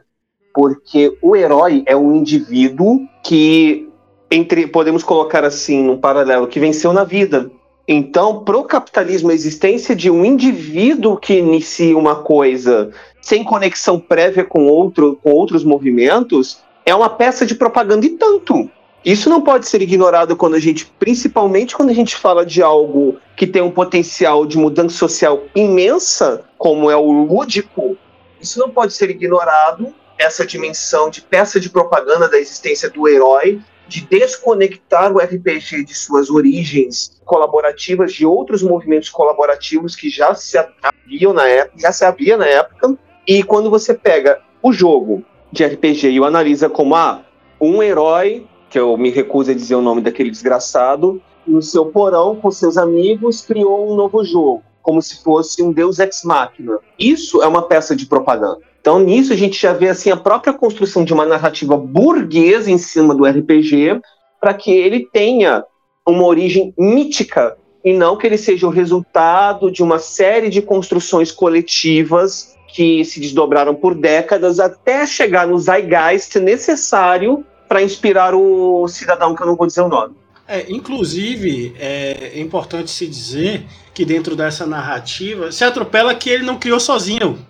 Speaker 3: porque o herói é um indivíduo que entre podemos colocar assim um paralelo que venceu na vida. Então, para o capitalismo, a existência de um indivíduo que inicia uma coisa sem conexão prévia com outro, com outros movimentos, é uma peça de propaganda e tanto. Isso não pode ser ignorado quando a gente, principalmente quando a gente fala de algo que tem um potencial de mudança social imensa, como é o lúdico. Isso não pode ser ignorado essa dimensão de peça de propaganda da existência do herói de desconectar o RPG de suas origens colaborativas de outros movimentos colaborativos que já se haviam na época, já se havia na época. E quando você pega o jogo de RPG e o analisa como ah, um herói, que eu me recuso a dizer o nome daquele desgraçado, no seu porão com seus amigos criou um novo jogo, como se fosse um Deus ex machina. Isso é uma peça de propaganda. Então, nisso, a gente já vê assim, a própria construção de uma narrativa burguesa em cima do RPG, para que ele tenha uma origem mítica e não que ele seja o resultado de uma série de construções coletivas que se desdobraram por décadas até chegar no zeitgeist necessário para inspirar o cidadão que eu não vou dizer o nome.
Speaker 1: É, inclusive, é importante se dizer que dentro dessa narrativa se atropela que ele não criou sozinho.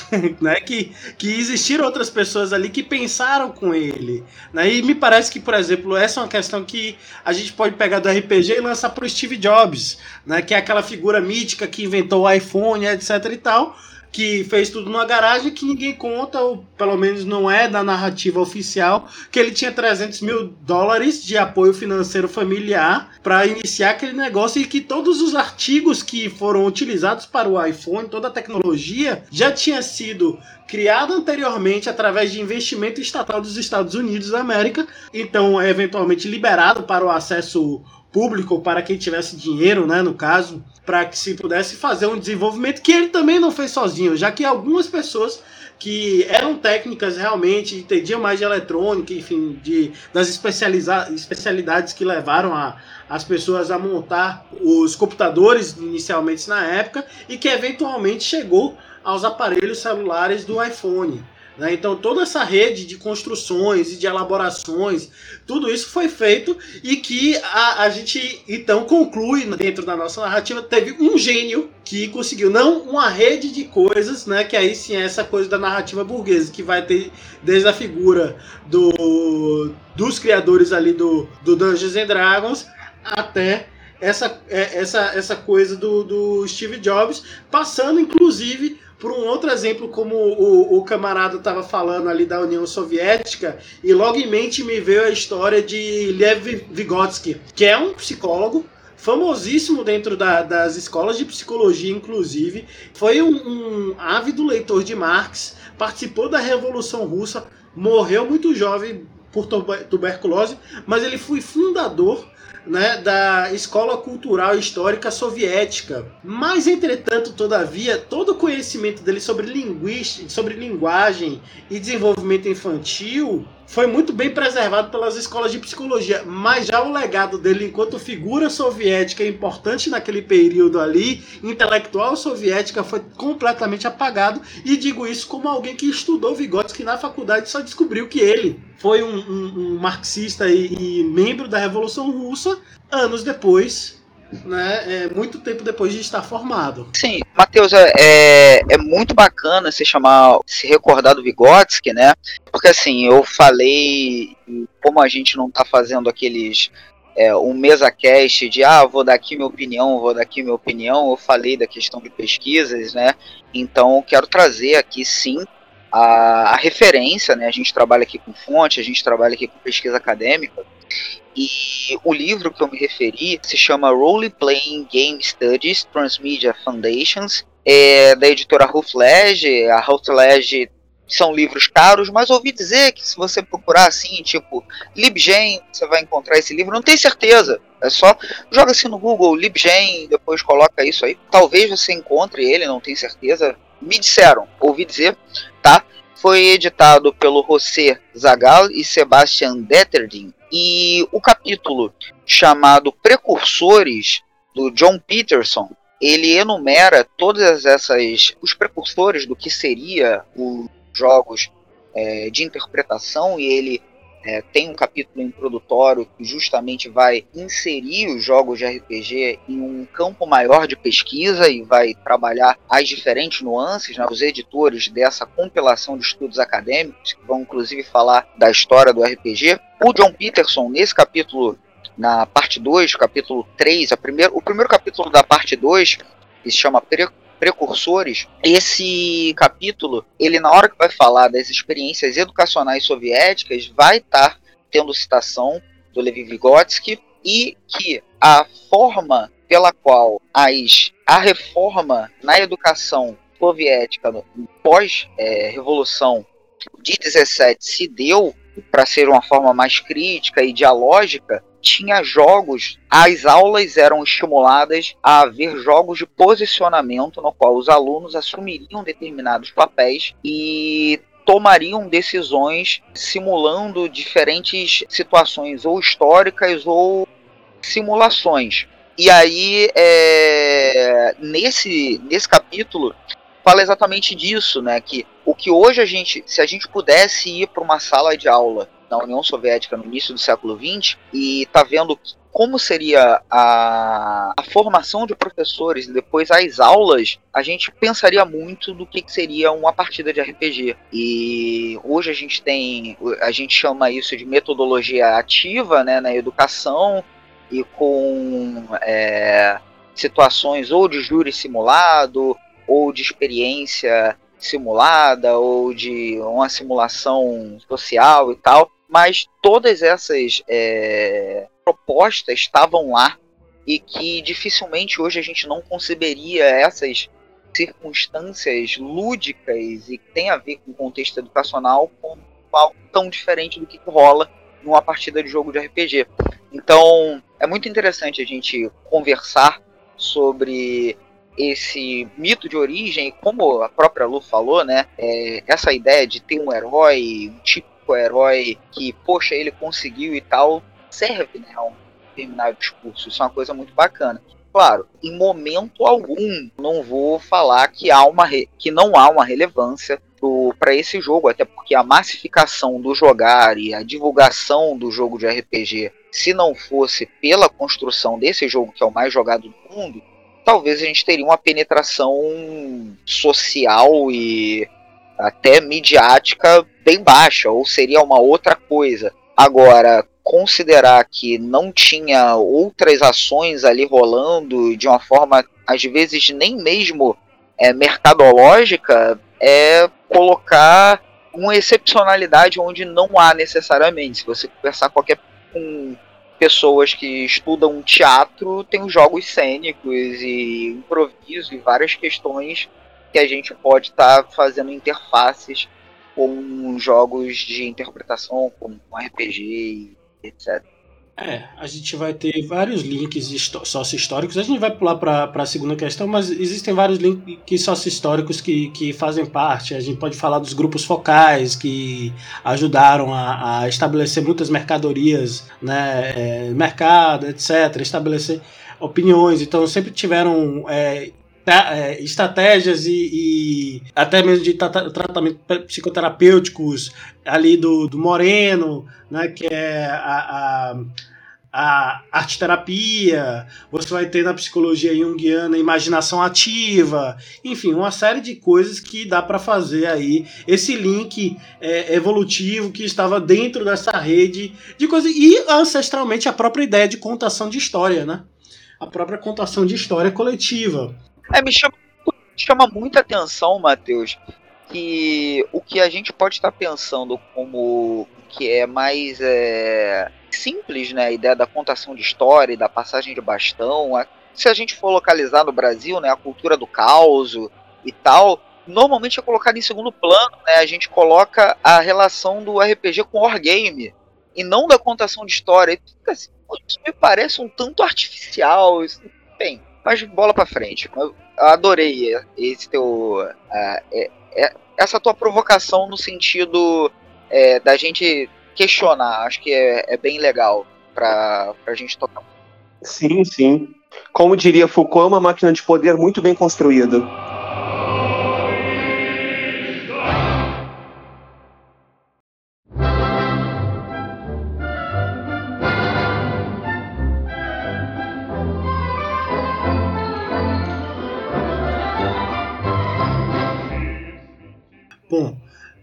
Speaker 1: né? que, que existiram outras pessoas ali que pensaram com ele. Né? E me parece que, por exemplo, essa é uma questão que a gente pode pegar do RPG e lançar para o Steve Jobs, né? que é aquela figura mítica que inventou o iPhone, etc e tal que fez tudo numa garagem que ninguém conta, ou pelo menos não é da narrativa oficial, que ele tinha 300 mil dólares de apoio financeiro familiar para iniciar aquele negócio e que todos os artigos que foram utilizados para o iPhone, toda a tecnologia, já tinha sido criada anteriormente através de investimento estatal dos Estados Unidos da América, então eventualmente liberado para o acesso público para quem tivesse dinheiro, né, no caso, para que se pudesse fazer um desenvolvimento que ele também não fez sozinho, já que algumas pessoas que eram técnicas realmente, entendiam mais de eletrônica, enfim, de, das especialidades que levaram a, as pessoas a montar os computadores inicialmente na época e que eventualmente chegou aos aparelhos celulares do iPhone. Né? Então toda essa rede de construções e de elaborações, tudo isso foi feito e que a, a gente então conclui dentro da nossa narrativa teve um gênio que conseguiu não uma rede de coisas, né? Que aí sim é essa coisa da narrativa burguesa que vai ter desde a figura do dos criadores ali do, do Dungeons and Dragons até essa, é, essa, essa coisa do, do Steve Jobs, passando inclusive por um outro exemplo, como o, o camarada estava falando ali da União Soviética, e logo em mente me veio a história de Lev Vygotsky, que é um psicólogo famosíssimo dentro da, das escolas de psicologia, inclusive. Foi um, um ávido leitor de Marx, participou da Revolução Russa, morreu muito jovem por tuberculose, mas ele foi fundador né, da Escola Cultural Histórica Soviética. Mas, entretanto, todavia, todo o conhecimento dele sobre sobre linguagem e desenvolvimento infantil foi muito bem preservado pelas escolas de psicologia, mas já o legado dele enquanto figura soviética importante naquele período ali, intelectual soviética, foi completamente apagado. E digo isso como alguém que estudou Vygotsky na faculdade só descobriu que ele foi um, um, um marxista e, e membro da Revolução Russa anos depois né, é, muito tempo depois de estar formado.
Speaker 4: Sim, Matheus, é, é, é muito bacana se chamar, se recordar do Vygotsky, né? Porque assim, eu falei, como a gente não está fazendo aqueles é, um mesa cast de ah, vou dar aqui minha opinião, vou dar aqui minha opinião, eu falei da questão de pesquisas, né? Então quero trazer aqui sim a, a, referência, né? A gente trabalha aqui com fonte, a gente trabalha aqui com pesquisa acadêmica. E o livro que eu me referi se chama Role Playing Game Studies Transmedia Foundations, é da editora Routledge. A Routledge são livros caros, mas ouvi dizer que se você procurar assim, tipo LibGen, você vai encontrar esse livro. Não tenho certeza. É só joga assim no Google LibGen, depois coloca isso aí. Talvez você encontre ele, não tenho certeza. Me disseram, ouvi dizer, tá? Foi editado pelo José Zagal e Sebastian Detterding. E o capítulo chamado Precursores, do John Peterson, ele enumera todas essas os precursores do que seria os jogos é, de interpretação e ele é, tem um capítulo introdutório que justamente vai inserir os jogos de RPG em um campo maior de pesquisa e vai trabalhar as diferentes nuances, né, os editores dessa compilação de estudos acadêmicos, que vão inclusive falar da história do RPG. O John Peterson, nesse capítulo, na parte 2, capítulo 3, a primeiro, o primeiro capítulo da parte 2, que se chama precursores, esse capítulo, ele na hora que vai falar das experiências educacionais soviéticas, vai estar tá tendo citação do Levi Vygotsky e que a forma pela qual as, a reforma na educação soviética pós-revolução é, de 17 se deu para ser uma forma mais crítica e dialógica, tinha jogos, as aulas eram estimuladas a haver jogos de posicionamento no qual os alunos assumiriam determinados papéis e tomariam decisões simulando diferentes situações ou históricas ou simulações. E aí, é, nesse, nesse capítulo, fala exatamente disso, né? Que o que hoje a gente, se a gente pudesse ir para uma sala de aula na União Soviética no início do século XX e tá vendo como seria a, a formação de professores e depois as aulas, a gente pensaria muito do que, que seria uma partida de RPG. E hoje a gente tem, a gente chama isso de metodologia ativa né, na educação e com é, situações ou de júri simulado ou de experiência simulada ou de uma simulação social e tal, mas todas essas é, propostas estavam lá e que dificilmente hoje a gente não conceberia essas circunstâncias lúdicas e que tem a ver com o contexto educacional com algo tão diferente do que rola numa partida de jogo de RPG. Então, é muito interessante a gente conversar sobre esse mito de origem, como a própria Lu falou, né? É, essa ideia de ter um herói, um típico herói que, poxa, ele conseguiu e tal, serve né, a um determinado discurso. Isso é uma coisa muito bacana. Claro, em momento algum não vou falar que, há uma que não há uma relevância para esse jogo, até porque a massificação do jogar e a divulgação do jogo de RPG, se não fosse pela construção desse jogo que é o mais jogado do mundo, talvez a gente teria uma penetração social e até midiática bem baixa, ou seria uma outra coisa. Agora, considerar que não tinha outras ações ali rolando de uma forma, às vezes, nem mesmo é, mercadológica, é colocar uma excepcionalidade onde não há necessariamente. Se você conversar qualquer com pessoas que estudam teatro, tem os jogos cênicos e improviso e várias questões que a gente pode estar tá fazendo interfaces com jogos de interpretação, como RPG etc.
Speaker 1: É, a gente vai ter vários links sócio-históricos. A gente vai pular para a segunda questão, mas existem vários links sócio-históricos que, que fazem parte. A gente pode falar dos grupos focais que ajudaram a, a estabelecer muitas mercadorias, né, é, mercado, etc., estabelecer opiniões. Então, sempre tiveram é, estratégias e, e, até mesmo de tra tratamento psicoterapêuticos ali do, do Moreno, né, que é a, a, a arte terapia, você vai ter na psicologia junguiana imaginação ativa, enfim, uma série de coisas que dá para fazer aí esse link é, evolutivo que estava dentro dessa rede de coisas e ancestralmente a própria ideia de contação de história, né? A própria contação de história coletiva.
Speaker 4: É, me chama, chama muita atenção, Matheus, que o que a gente pode estar pensando como que é mais é, simples, né, a ideia da contação de história e da passagem de bastão, a, se a gente for localizar no Brasil, né, a cultura do caos e tal, normalmente é colocado em segundo plano, né, a gente coloca a relação do RPG com o wargame, e não da contação de história. Assim, isso me parece um tanto artificial, isso, bem, mas bola para frente. Eu adorei esse teu. Uh, é, essa tua provocação no sentido é, da gente questionar. Acho que é, é bem legal para a gente tocar.
Speaker 3: Sim, sim. Como diria Foucault, é uma máquina de poder muito bem construída.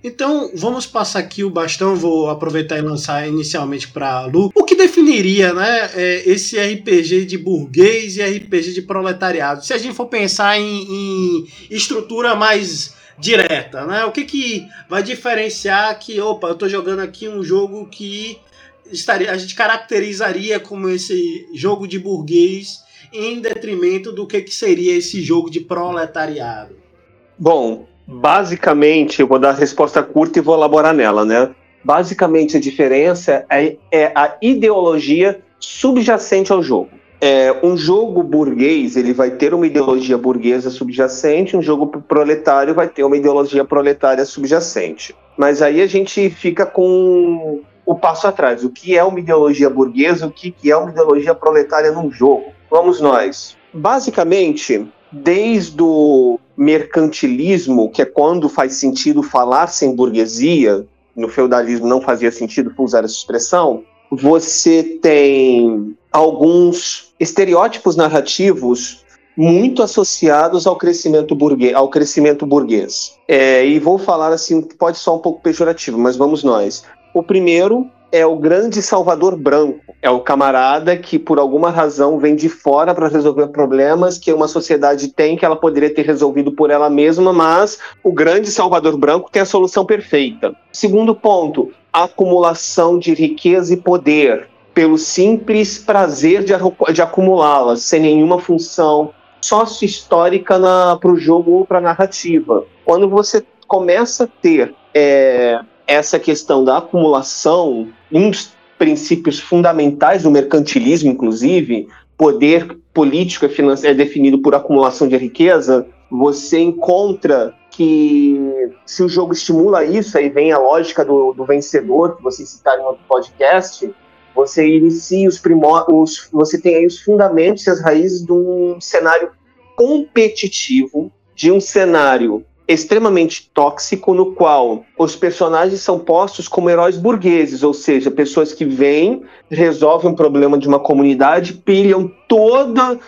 Speaker 1: Então vamos passar aqui o bastão, vou aproveitar e lançar inicialmente para Lu. O que definiria né, é, esse RPG de burguês e RPG de proletariado? Se a gente for pensar em, em estrutura mais direta, né? O que, que vai diferenciar que, opa, eu estou jogando aqui um jogo que estaria, a gente caracterizaria como esse jogo de burguês em detrimento do que, que seria esse jogo de proletariado?
Speaker 3: Bom, Basicamente, eu vou dar a resposta curta e vou elaborar nela, né? Basicamente, a diferença é, é a ideologia subjacente ao jogo. É, um jogo burguês ele vai ter uma ideologia burguesa subjacente, um jogo proletário vai ter uma ideologia proletária subjacente. Mas aí a gente fica com o passo atrás. O que é uma ideologia burguesa? O que é uma ideologia proletária num jogo? Vamos nós. Basicamente, desde o mercantilismo, que é quando faz sentido falar sem burguesia, no feudalismo não fazia sentido usar essa expressão, você tem alguns estereótipos narrativos muito associados ao crescimento burguês. Ao crescimento burguês. É, e vou falar assim, pode soar um pouco pejorativo, mas vamos nós. O primeiro é o grande salvador branco. É o camarada que, por alguma razão, vem de fora para resolver problemas que uma sociedade tem que ela poderia ter resolvido por ela mesma, mas o grande salvador branco tem a solução perfeita. Segundo ponto, acumulação de riqueza e poder pelo simples prazer de, de acumulá-las, sem nenhuma função sócio-histórica para o jogo ou para a narrativa. Quando você começa a ter é, essa questão da acumulação, um dos princípios fundamentais do mercantilismo, inclusive, poder político é, é definido por acumulação de riqueza, você encontra que se o jogo estimula isso, aí vem a lógica do, do vencedor, que vocês citaram no outro podcast, você inicia os primórdios, você tem aí os fundamentos e as raízes de um cenário competitivo, de um cenário extremamente tóxico, no qual os personagens são postos como heróis burgueses, ou seja, pessoas que vêm, resolvem um problema de uma comunidade, pilham toda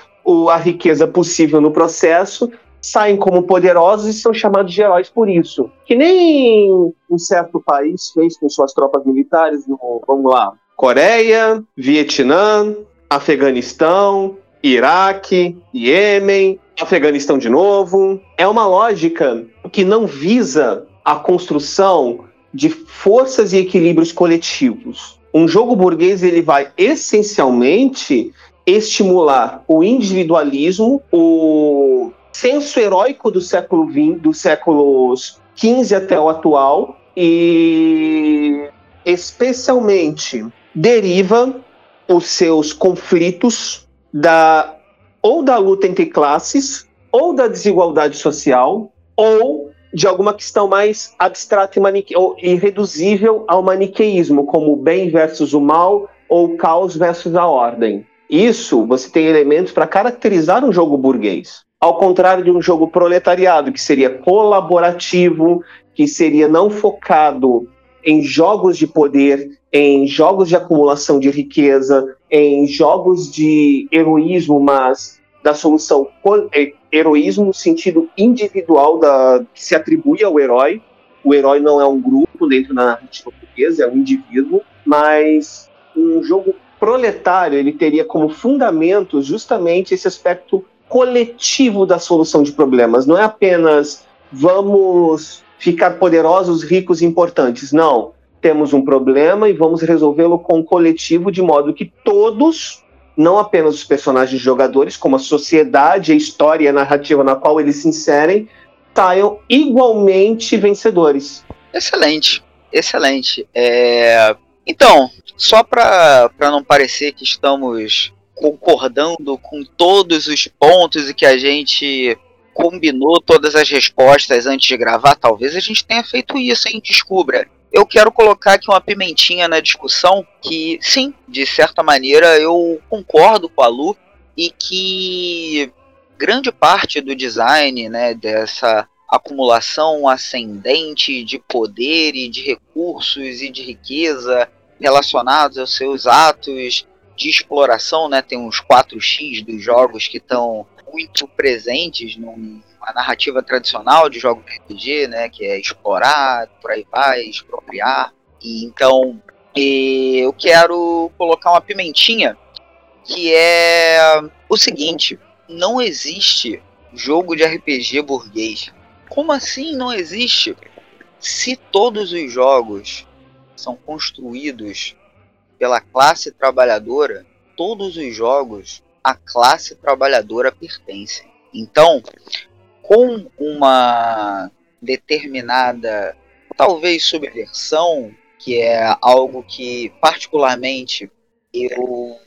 Speaker 3: a riqueza possível no processo, saem como poderosos e são chamados de heróis por isso. Que nem um certo país fez com suas tropas militares no, vamos lá, Coreia, Vietnã, Afeganistão, Iraque, Iêmen, Afeganistão de novo. É uma lógica que não visa a construção de forças e equilíbrios coletivos. Um jogo burguês ele vai essencialmente estimular o individualismo, o senso heróico do século XX, dos séculos XV até o atual e especialmente deriva os seus conflitos da ou da luta entre classes, ou da desigualdade social, ou de alguma questão mais abstrata e, manique... irreduzível ao maniqueísmo, como o bem versus o mal ou o caos versus a ordem. Isso você tem elementos para caracterizar um jogo burguês. Ao contrário de um jogo proletariado, que seria colaborativo, que seria não focado em jogos de poder, em jogos de acumulação de riqueza, em jogos de heroísmo, mas da solução é, heroísmo no sentido individual da, que se atribui ao herói. O herói não é um grupo dentro da narrativa portuguesa, é um indivíduo, mas um jogo proletário ele teria como fundamento justamente esse aspecto coletivo da solução de problemas. Não é apenas vamos ficar poderosos, ricos e importantes. Não. Temos um problema e vamos resolvê-lo com o coletivo, de modo que todos, não apenas os personagens jogadores, como a sociedade, a história e a narrativa na qual eles se inserem, saiam igualmente vencedores.
Speaker 4: Excelente, excelente. É... Então, só para não parecer que estamos concordando com todos os pontos e que a gente combinou todas as respostas antes de gravar, talvez a gente tenha feito isso, hein? Descubra. Eu quero colocar aqui uma pimentinha na discussão que, sim, de certa maneira eu concordo com a Lu e que grande parte do design, né, dessa acumulação ascendente de poder e de recursos e de riqueza relacionados aos seus atos de exploração, né? Tem uns 4x dos jogos que estão muito presentes numa narrativa tradicional de jogos de RPG, né, que é explorar, por aí vai, expropriar. E então, e eu quero colocar uma pimentinha que é o seguinte: não existe jogo de RPG burguês. Como assim não existe? Se todos os jogos são construídos pela classe trabalhadora, todos os jogos a classe trabalhadora pertence. Então, com uma determinada, talvez subversão, que é algo que particularmente eu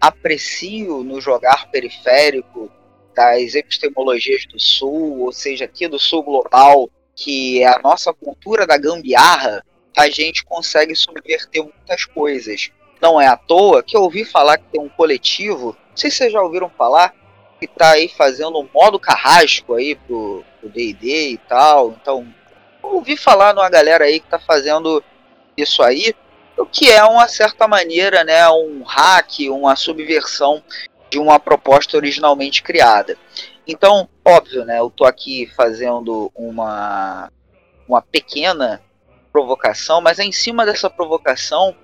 Speaker 4: aprecio no jogar periférico das epistemologias do Sul, ou seja, aqui do Sul global, que é a nossa cultura da gambiarra, a gente consegue subverter muitas coisas. Não é à toa que eu ouvi falar que tem um coletivo Não sei se vocês já ouviram falar que tá aí fazendo um modo carrasco aí pro D&D e tal. Então, ouvi falar numa galera aí que tá fazendo isso aí, o que é uma certa maneira, né, um hack, uma subversão de uma proposta originalmente criada. Então, óbvio, né, eu tô aqui fazendo uma uma pequena provocação, mas é em cima dessa provocação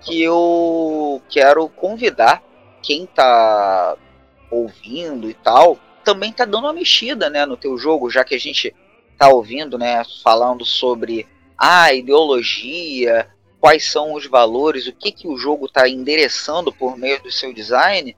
Speaker 4: que eu quero convidar quem tá ouvindo e tal, também tá dando uma mexida, né, no teu jogo, já que a gente tá ouvindo, né, falando sobre a ideologia, quais são os valores, o que que o jogo está endereçando por meio do seu design,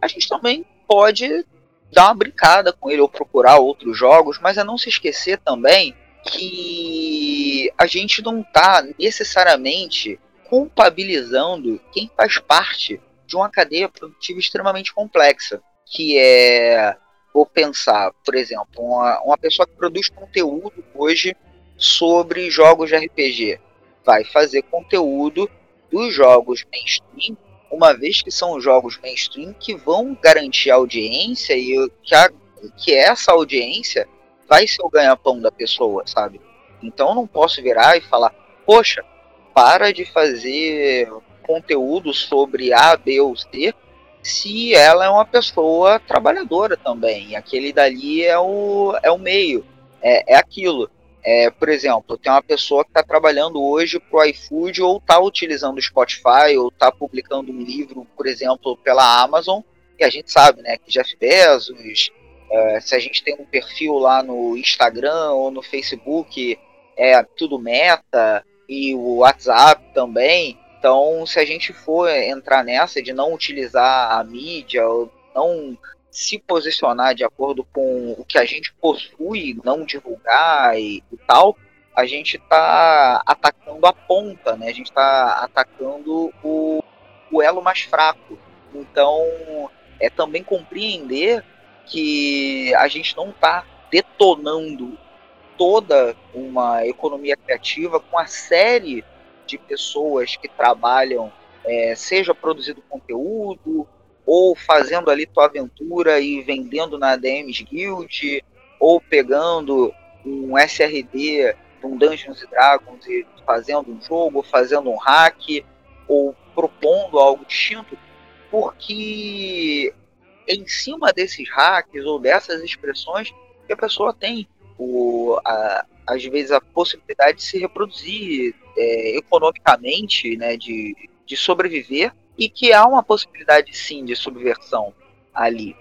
Speaker 4: a gente também pode dar uma brincada com ele ou procurar outros jogos, mas é não se esquecer também que a gente não está necessariamente culpabilizando quem faz parte de uma cadeia produtiva extremamente complexa, que é, vou pensar, por exemplo, uma, uma pessoa que produz conteúdo hoje sobre jogos de RPG. Vai fazer conteúdo dos jogos mainstream, uma vez que são jogos mainstream que vão garantir audiência e que, a, que essa audiência vai ser o ganha-pão da pessoa, sabe? Então não posso virar e falar, poxa, para de fazer conteúdo sobre A, B ou C, se ela é uma pessoa trabalhadora também. Aquele dali é o, é o meio, é, é aquilo. É, por exemplo, tem uma pessoa que está trabalhando hoje para o iFood ou está utilizando o Spotify ou está publicando um livro, por exemplo, pela Amazon. E a gente sabe né, que Jeff Bezos, é, se a gente tem um perfil lá no Instagram ou no Facebook, é tudo meta e o WhatsApp também. Então, se a gente for entrar nessa de não utilizar a mídia, ou não se posicionar de acordo com o que a gente possui, não divulgar e, e tal, a gente está atacando a ponta, né? A gente está atacando o, o elo mais fraco. Então, é também compreender que a gente não está detonando toda uma economia criativa com a série de pessoas que trabalham, é, seja produzindo conteúdo, ou fazendo ali tua aventura e vendendo na DMs Guild, ou pegando um SRD um Dungeons Dragons e fazendo um jogo, fazendo um hack, ou propondo algo distinto, porque em cima desses hacks ou dessas expressões que a pessoa tem o, a, às vezes a possibilidade de se reproduzir é, economicamente, né, de, de sobreviver, e que há uma possibilidade sim de subversão ali.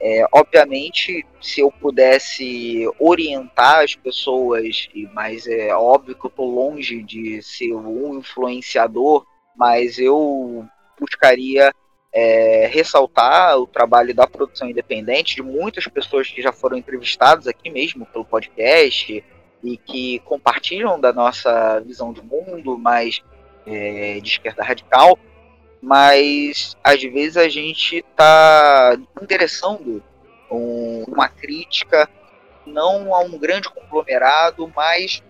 Speaker 4: É, obviamente, se eu pudesse orientar as pessoas, mas é óbvio que eu estou longe de ser um influenciador, mas eu buscaria é, ressaltar o trabalho da produção independente de muitas pessoas que já foram entrevistadas aqui mesmo pelo podcast e que compartilham da nossa visão de mundo mais é, de esquerda radical, mas às vezes a gente está interessando um, uma crítica não a um grande conglomerado, mas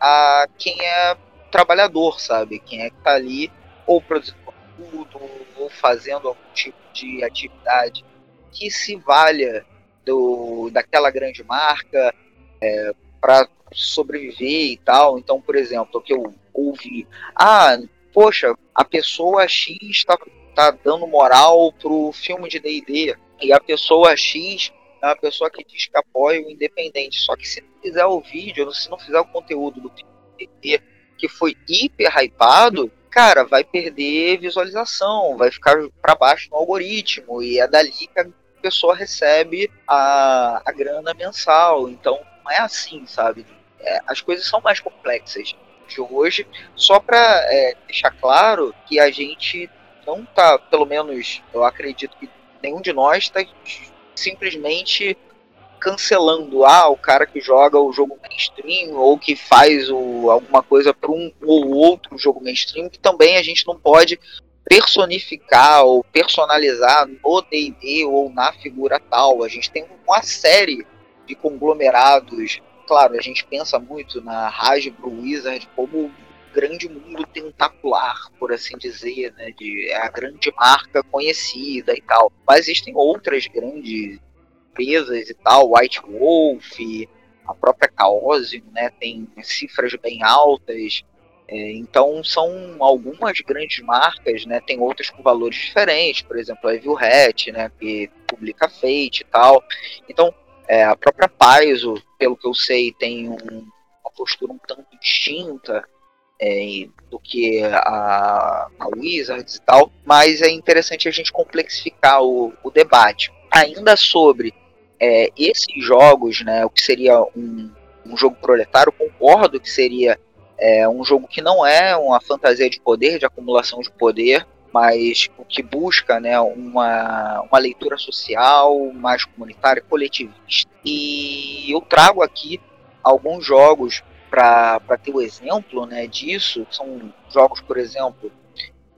Speaker 4: a quem é trabalhador, sabe? Quem é que está ali ou produzindo conteúdo ou fazendo algum tipo de atividade que se valha do, daquela grande marca é, para sobreviver e tal. Então, por exemplo, o que eu ouvi, ah, poxa, a pessoa X está tá dando moral pro filme de D&D e a pessoa X é uma pessoa que diz que apoia o independente. Só que se não fizer o vídeo, se não fizer o conteúdo do D&D que foi hiper hypado, cara, vai perder visualização, vai ficar para baixo no algoritmo e é dali que a pessoa recebe a, a grana mensal. Então não é assim, sabe? É, as coisas são mais complexas de hoje, só para é, deixar claro que a gente não tá, pelo menos eu acredito que nenhum de nós está simplesmente cancelando ah, o cara que joga o jogo mainstream ou que faz o, alguma coisa para um ou outro jogo mainstream, que também a gente não pode personificar ou personalizar no D&D ou na figura tal. A gente tem uma série de conglomerados. Claro, a gente pensa muito na Hasbro Wizard como grande mundo tentacular, por assim dizer, né? De, é a grande marca conhecida e tal. Mas existem outras grandes empresas e tal, White Wolf, a própria Chaosium, né? Tem cifras bem altas. É, então são algumas grandes marcas, né? Tem outras com valores diferentes, por exemplo, a Evil Hat, né? Que publica Fate e tal. Então é, a própria Paizo, pelo que eu sei, tem um, uma postura um tanto distinta é, do que a, a Wizards e tal, mas é interessante a gente complexificar o, o debate. Ainda sobre é, esses jogos, né, o que seria um, um jogo proletário, concordo que seria é, um jogo que não é uma fantasia de poder, de acumulação de poder, mas o que busca né, uma, uma leitura social mais comunitária, coletivista. E eu trago aqui alguns jogos para ter o exemplo né, disso. São jogos, por exemplo,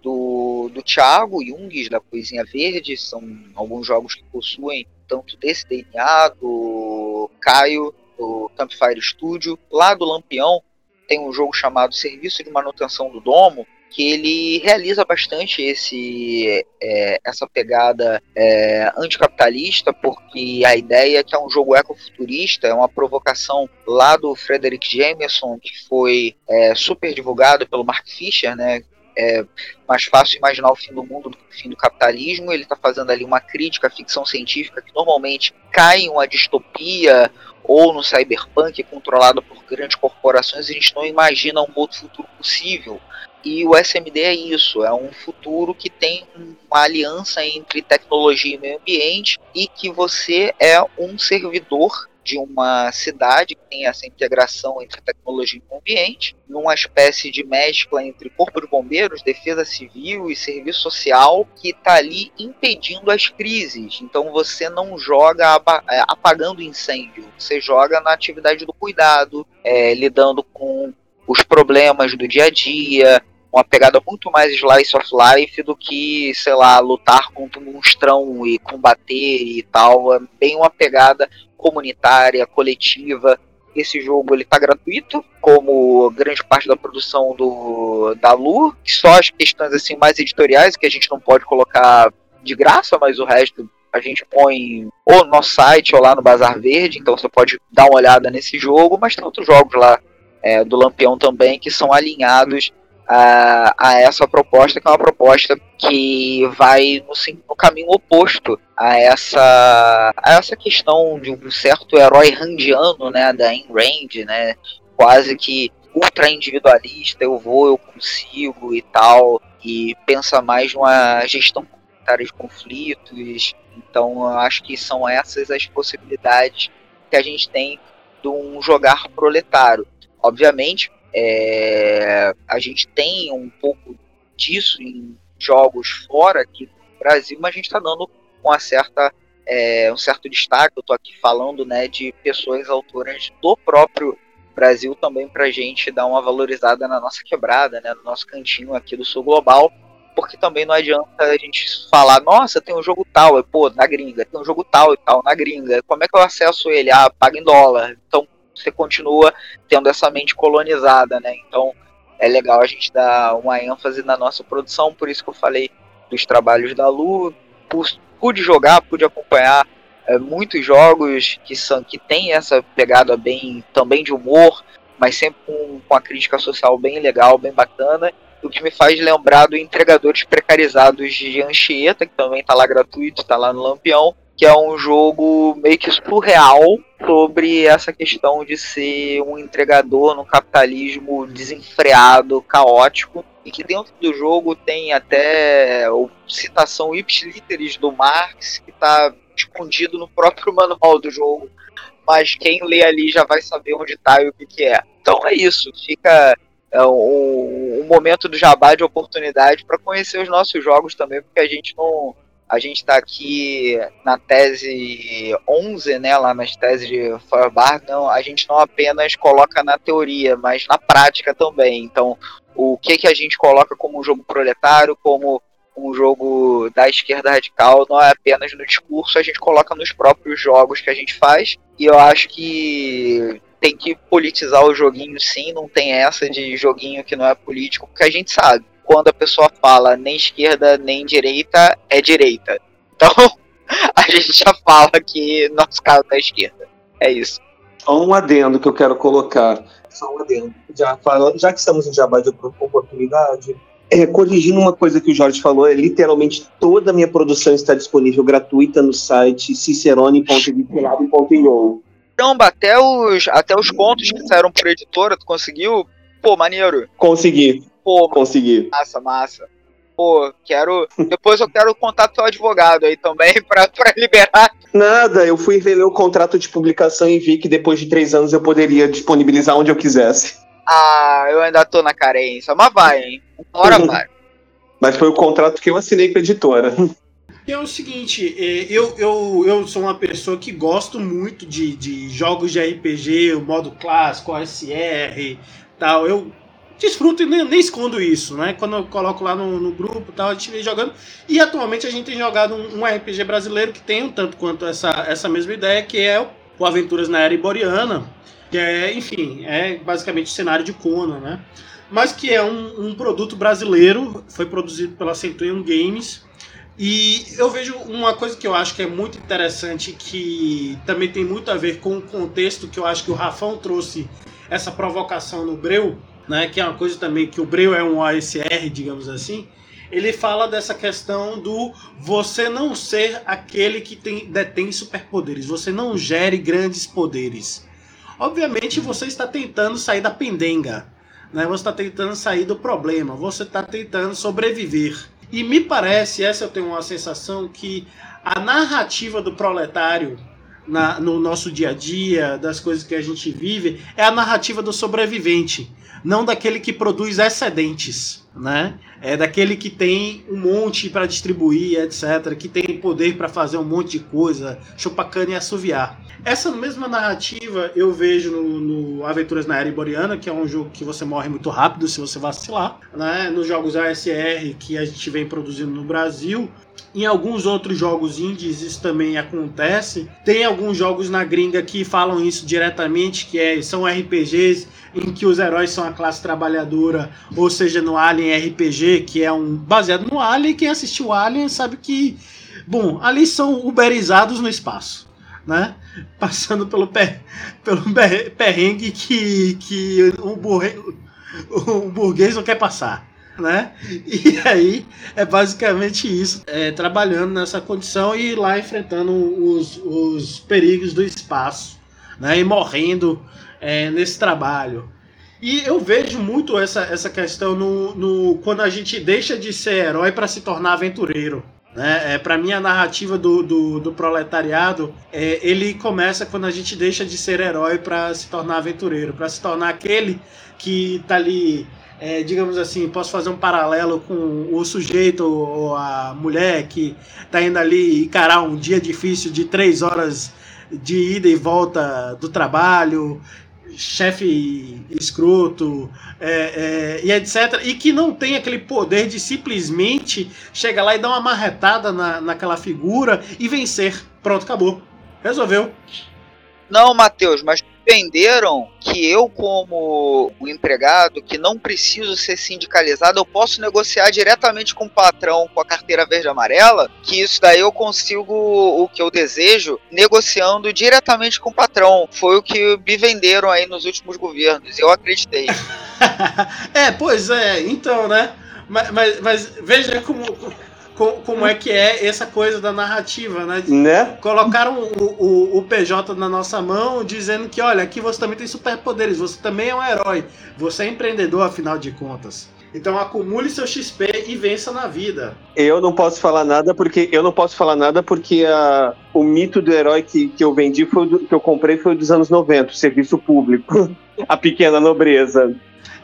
Speaker 4: do, do Thiago Jungs, da Coisinha Verde, são alguns jogos que possuem tanto desse DNA, do Caio, do Campfire Studio. Lá do Lampião tem um jogo chamado Serviço de Manutenção do Domo, que ele realiza bastante esse é, essa pegada é, anticapitalista, porque a ideia é que é um jogo ecofuturista, é uma provocação lá do Frederick Jameson, que foi é, super divulgado pelo Mark Fisher, né? É mais fácil imaginar o fim do mundo do que o fim do capitalismo. Ele está fazendo ali uma crítica à ficção científica que normalmente cai em uma distopia ou no cyberpunk controlado por grandes corporações. A gente não imagina um outro futuro possível e o SMD é isso, é um futuro que tem uma aliança entre tecnologia e meio ambiente e que você é um servidor de uma cidade que tem essa integração entre tecnologia e meio ambiente, numa espécie de mescla entre corpo de bombeiros, defesa civil e serviço social, que está ali impedindo as crises. Então você não joga é, apagando incêndio, você joga na atividade do cuidado, é, lidando com os problemas do dia a dia, uma pegada muito mais slice of life do que, sei lá, lutar contra um monstrão e combater e tal. É bem uma pegada comunitária, coletiva. Esse jogo ele tá gratuito, como grande parte da produção do da Lu, só as questões assim mais editoriais que a gente não pode colocar de graça, mas o resto a gente põe ou no nosso site ou lá no Bazar Verde, então você pode dar uma olhada nesse jogo, mas tem outros jogos lá é, do Lampião também que são alinhados a, a, essa proposta, que é uma proposta que vai no, no, caminho oposto a essa, a essa questão de um certo herói randiano, né, da Ayn Rand, né, quase que ultra individualista, eu vou, eu consigo e tal, e pensa mais numa gestão comunitária de conflitos. Então, acho que são essas as possibilidades que a gente tem de um jogar proletário. Obviamente, é, a gente tem um pouco disso em jogos fora aqui do Brasil, mas a gente está dando uma certa, é, um certo destaque. Eu estou aqui falando né, de pessoas autoras do próprio Brasil também para a gente dar uma valorizada na nossa quebrada, né, no nosso cantinho aqui do Sul Global, porque também não adianta a gente falar, nossa, tem um jogo tal, pô, na gringa, tem um jogo tal e tal na gringa, como é que eu acesso ele? Ah, paga em dólar. Então, você continua tendo essa mente colonizada, né? Então é legal a gente dar uma ênfase na nossa produção, por isso que eu falei dos trabalhos da Lu, pude jogar, pude acompanhar é, muitos jogos que são que tem essa pegada bem também de humor, mas sempre com, com a crítica social bem legal, bem bacana. O que me faz lembrar do Entregadores Precarizados de Anchieta, que também está lá gratuito, está lá no Lampião, que é um jogo meio que surreal sobre essa questão de ser um entregador no capitalismo desenfreado, caótico, e que dentro do jogo tem até citação ipsiliteris do Marx, que está escondido no próprio manual do jogo, mas quem lê ali já vai saber onde está e o que, que é. Então é isso, fica é, um momento do jabá de oportunidade para conhecer os nossos jogos também, porque a gente não a gente está aqui na tese 11, né, lá nas teses de Feuerbach, não, a gente não apenas coloca na teoria, mas na prática também. Então, o que, que a gente coloca como um jogo proletário, como um jogo da esquerda radical, não é apenas no discurso, a gente coloca nos próprios jogos que a gente faz. E eu acho que tem que politizar o joguinho sim, não tem essa de joguinho que não é político, porque a gente sabe, quando a pessoa fala nem esquerda nem direita, é direita. Então, a gente já fala que nosso caso é esquerda. É isso.
Speaker 3: Só um adendo que eu quero colocar. Só um adendo. Já, fala, já que estamos em jabá de oportunidade, é, corrigindo uma coisa que o Jorge falou, é literalmente toda a minha produção está disponível gratuita no site cicerone.editorado.io.
Speaker 4: Caramba, até os, até os contos que saíram por editora, tu conseguiu? Pô, maneiro.
Speaker 3: Consegui. Pô, consegui.
Speaker 4: Massa, massa. Pô, quero. Depois eu quero o contato do advogado aí também pra, pra liberar.
Speaker 3: Nada, eu fui ver o contrato de publicação e vi que depois de três anos eu poderia disponibilizar onde eu quisesse.
Speaker 4: Ah, eu ainda tô na carência. Mas vai, hein? Uma hora vai.
Speaker 3: Mas foi o contrato que eu assinei com a editora.
Speaker 1: É o seguinte, é, eu, eu, eu sou uma pessoa que gosto muito de, de jogos de RPG, o modo clássico, OSR tal. Eu desfruto e nem, nem, escondo isso, né? Quando eu coloco lá no, no grupo tal, a gente vem jogando. E atualmente a gente tem jogado um, um, RPG brasileiro que tem um tanto quanto essa, essa mesma ideia, que é o, Aventuras na Era Iboriana, que é, enfim, é basicamente o cenário de Conan, né? Mas que é um, um produto brasileiro, foi produzido pela Centurion Games e eu vejo uma coisa que eu acho que é muito interessante, que também tem muito a ver com o contexto que eu acho que o Rafão trouxe essa provocação no Breu, né, que é uma coisa também que o Breu é um ASR, digamos assim. Ele fala dessa questão do você não ser aquele que tem, detém superpoderes, você não gere grandes poderes. Obviamente você está tentando sair da pendenga, né? você está tentando sair do problema, você está tentando sobreviver. E me parece, essa eu tenho uma sensação, que a narrativa do proletário na, no nosso dia a dia, das coisas que a gente vive, é a narrativa do sobrevivente, não daquele que produz excedentes, né? É daquele que tem um monte para distribuir, etc., que tem poder para fazer um monte de coisa, chupar cana e assoviar. Essa mesma narrativa eu vejo no, no, Aventuras na Era Iboriana, que é um jogo que você morre muito rápido se você vacilar. Né? Nos jogos ASR que a gente vem produzindo no Brasil. Em alguns outros jogos indies isso também acontece. Tem alguns jogos na gringa que falam isso diretamente, que é, são RPGs em que os heróis são a classe trabalhadora, ou seja, no Alien RPG, que é um baseado no Alien. Quem assistiu Alien sabe que, bom, ali são uberizados no espaço né? Passando pelo, per, pelo perrengue que, que o, burre, burguês não quer passar. Né? E aí é basicamente isso, é, trabalhando nessa condição e lá enfrentando os, os perigos do espaço, né? E morrendo é, nesse trabalho. E eu vejo muito essa, essa questão no, no quando a gente deixa de ser herói para se tornar aventureiro. Né? É, para mim, a narrativa do, do, do proletariado é, ele começa quando a gente deixa de ser herói para se tornar aventureiro, para se tornar aquele que tá ali, é, digamos assim, posso fazer um paralelo com o sujeito ou a mulher que tá indo ali encarar um dia difícil de três horas de ida e volta do trabalho, chefe escroto é, é, e etc. E que não tem aquele poder de simplesmente chegar lá e dar uma marretada na, naquela figura e vencer. Pronto, acabou. Resolveu.
Speaker 4: Não, Matheus, mas entenderam que eu, como um empregado que não preciso ser sindicalizado, eu posso negociar diretamente com o patrão com a carteira verde amarela, que isso daí eu consigo o que eu desejo negociando diretamente com o patrão. Foi o que me venderam aí nos últimos governos. Eu acreditei.
Speaker 1: é, pois é, então, né? Mas, mas, mas veja como como é que é essa coisa da narrativa, né?
Speaker 3: né?
Speaker 1: Colocaram o, o, o, PJ na nossa mão, dizendo que, olha, aqui você também tem superpoderes, você também é um herói, você é empreendedor, afinal de contas. Então acumule seu XP e vença na vida.
Speaker 3: Eu não posso falar nada porque eu não posso falar nada porque a, o mito do herói que, que eu vendi foi do, que eu comprei foi dos anos 90, o serviço público, a pequena nobreza.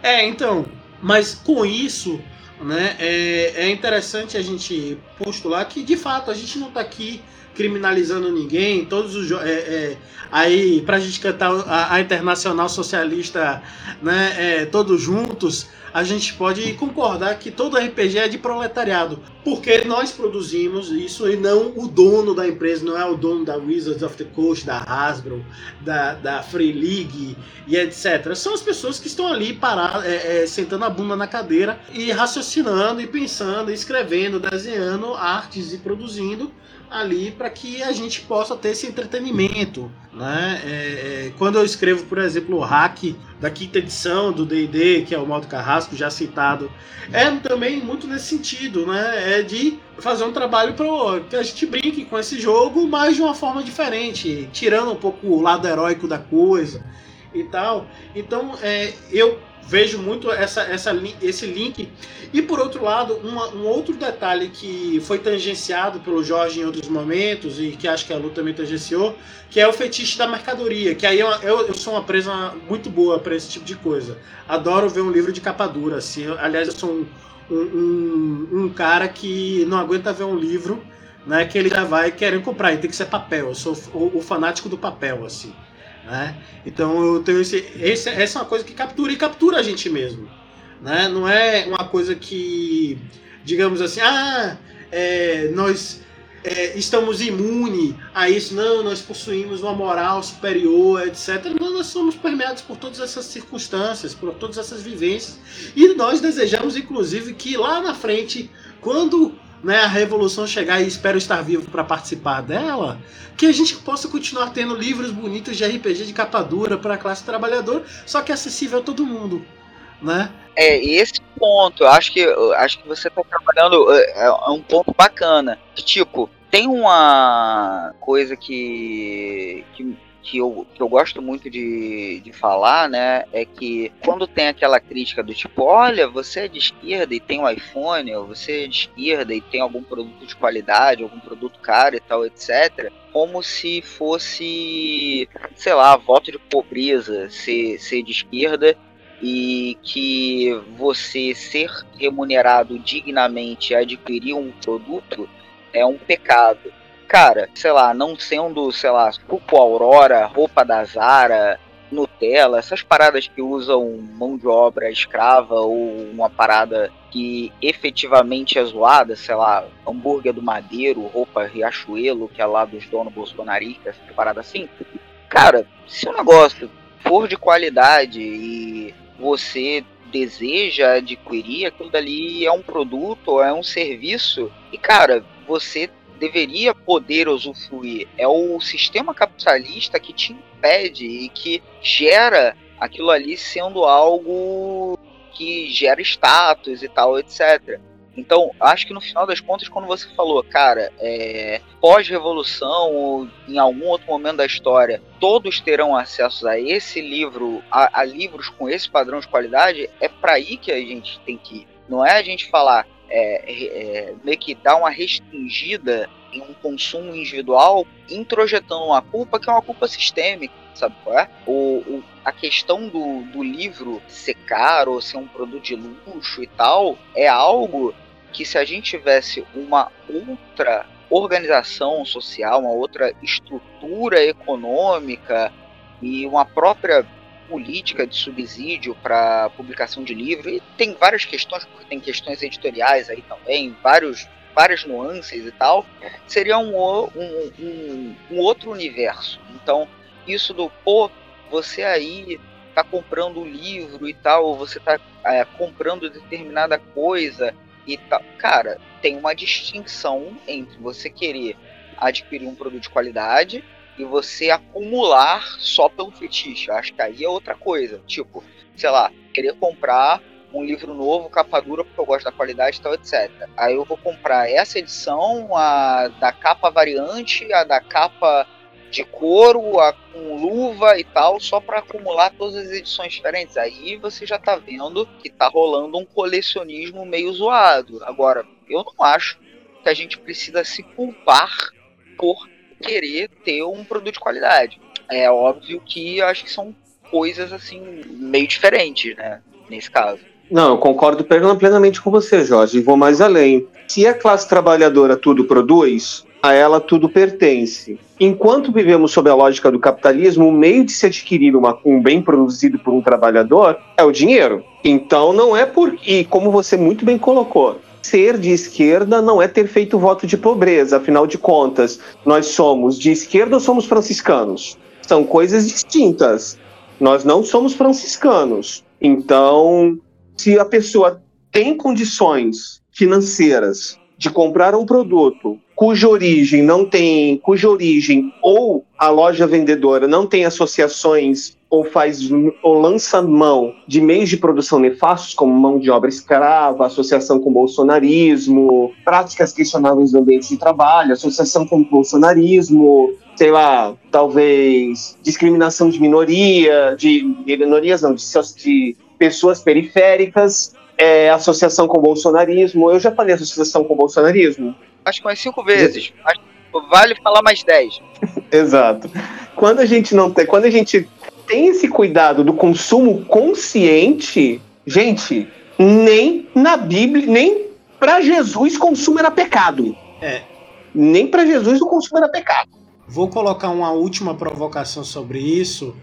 Speaker 1: É, então, mas com isso né, é, é interessante a gente postular que, de fato, a gente não está aqui criminalizando ninguém, todos os é, é, aí pra gente cantar a, a internacional socialista, né, é, todos juntos, a gente pode concordar que todo RPG é de proletariado, porque nós produzimos isso e não o dono da empresa, não é o dono da Wizards of the Coast, da Hasbro, da, da Free League e etc. São as pessoas que estão ali paradas, é, é, sentando a bunda na cadeira e raciocinando e pensando, escrevendo, desenhando artes e produzindo ali para que a gente possa ter esse entretenimento. Né? É, é, quando eu escrevo, por exemplo, o hack da quinta edição do D&D, que é o modo carrasco já citado, é também muito nesse sentido, né? É de fazer um trabalho para que a gente brinque com esse jogo, mas de uma forma diferente, tirando um pouco o lado heróico da coisa e tal. Então, é, eu vejo muito essa, essa, esse link. E por outro lado, uma, um outro detalhe que foi tangenciado pelo Jorge em outros momentos, e que acho que a Lu também tangenciou, que é o fetiche da mercadoria. Que aí eu, eu, eu sou uma presa muito boa para esse tipo de coisa. Adoro ver um livro de capa dura. Assim. Aliás, eu sou um, um, um, cara que não aguenta ver um livro. Né, que ele já vai querendo comprar, e tem que ser papel. Eu sou o, o fanático do papel, assim. Né? Então eu tenho esse, esse, essa é uma coisa que captura e captura a gente mesmo. Né? Não é uma coisa que, digamos assim, ah, é, nós é, estamos imunes a isso, não, nós possuímos uma moral superior, etc. Não, nós somos permeados por todas essas circunstâncias, por todas essas vivências. E nós desejamos, inclusive, que lá na frente, quando né, a revolução chegar e espero estar vivo para participar dela, que a gente possa continuar tendo livros bonitos de RPG de capa dura para a classe trabalhadora, só que acessível a todo mundo, né?
Speaker 4: É, esse ponto, acho que acho que você está trabalhando é, é um ponto bacana. Tipo, tem uma coisa que, que que eu, que eu gosto muito de, de falar, né, é que quando tem aquela crítica do tipo, olha, você é de esquerda e tem um iPhone, ou você é de esquerda e tem algum produto de qualidade, algum produto caro e tal, etc., como se fosse, sei lá, voto de pobreza ser, ser de esquerda e que você ser remunerado dignamente e adquirir um produto é um pecado cara, sei lá, não sendo, sei lá, Suco Aurora, roupa da Zara, Nutella, essas paradas que usam mão de obra escrava ou uma parada que efetivamente é zoada, sei lá, hambúrguer do Madeiro, roupa Riachuelo, que é lá dos donos bolsonaristas, parada assim. Cara, se o negócio for de qualidade e você deseja adquirir, aquilo dali é um produto é um serviço, e cara, você deveria poder usufruir. É o sistema capitalista que te impede e que gera aquilo ali sendo algo que gera status e tal, etc. Então, acho que no final das contas, quando você falou, cara, é, pós-revolução ou em algum outro momento da história, todos terão acesso a esse livro, a, a livros com esse padrão de qualidade, é para aí que a gente tem que ir. Não é a gente falar, é, é, meio que dar uma restringida em um consumo individual, introjetando uma culpa que é uma culpa sistêmica, sabe qual é? O, o, a questão do, do livro ser caro ser um produto de luxo e tal, é algo que se a gente tivesse uma outra organização social, uma outra estrutura econômica e uma própria política de subsídio para publicação de livro e tem várias questões porque tem questões editoriais aí também vários várias nuances e tal seria um, um, um, um outro universo. Então isso do pô você aí tá comprando o livro e tal ou você tá é, comprando determinada coisa e tal. Cara tem uma distinção entre você querer adquirir um produto de qualidade e você acumular só pelo fetiche. Acho que aí é outra coisa. Tipo, sei lá, querer comprar um livro novo, capa dura, porque eu gosto da qualidade e tal, etc. Aí eu vou comprar essa edição, a da capa variante, a da capa de couro, a com luva e tal, só para acumular todas as edições diferentes. Aí você já tá vendo que tá rolando um colecionismo meio zoado. Agora, eu não acho que a gente precisa se culpar por querer ter um produto de qualidade. É óbvio que eu acho que são coisas assim meio diferentes, né? Nesse caso.
Speaker 3: Não, eu concordo plenamente com você, Jorge, vou mais além. Se a classe trabalhadora tudo produz, a ela tudo pertence. Enquanto vivemos sob a lógica do capitalismo, o meio de se adquirir uma, um bem produzido por um trabalhador é o dinheiro. Então não é por. E como você muito bem colocou, ser de esquerda não é ter feito voto de pobreza. Afinal de contas, nós somos de esquerda ou somos franciscanos? São coisas distintas. Nós não somos franciscanos. Então, se a pessoa tem condições financeiras de comprar um produto cuja origem não tem, cuja origem ou a loja vendedora não tem associações ou faz ou lança mão de meios de produção nefastos como mão de obra escrava, associação com bolsonarismo, práticas questionáveis no ambiente de trabalho, associação com bolsonarismo, sei lá, talvez discriminação de minoria, de, de minorias não, de, de pessoas periféricas, é, associação com bolsonarismo. Eu já falei associação com bolsonarismo?
Speaker 4: Acho que umas cinco vezes. Acho vale falar mais dez.
Speaker 3: Exato. Quando a gente não tem, quando a gente tem esse cuidado do consumo consciente, gente, nem na Bíblia, nem para Jesus consumo era pecado.
Speaker 1: É.
Speaker 3: Nem para Jesus o consumo era pecado.
Speaker 1: Vou colocar uma última provocação sobre isso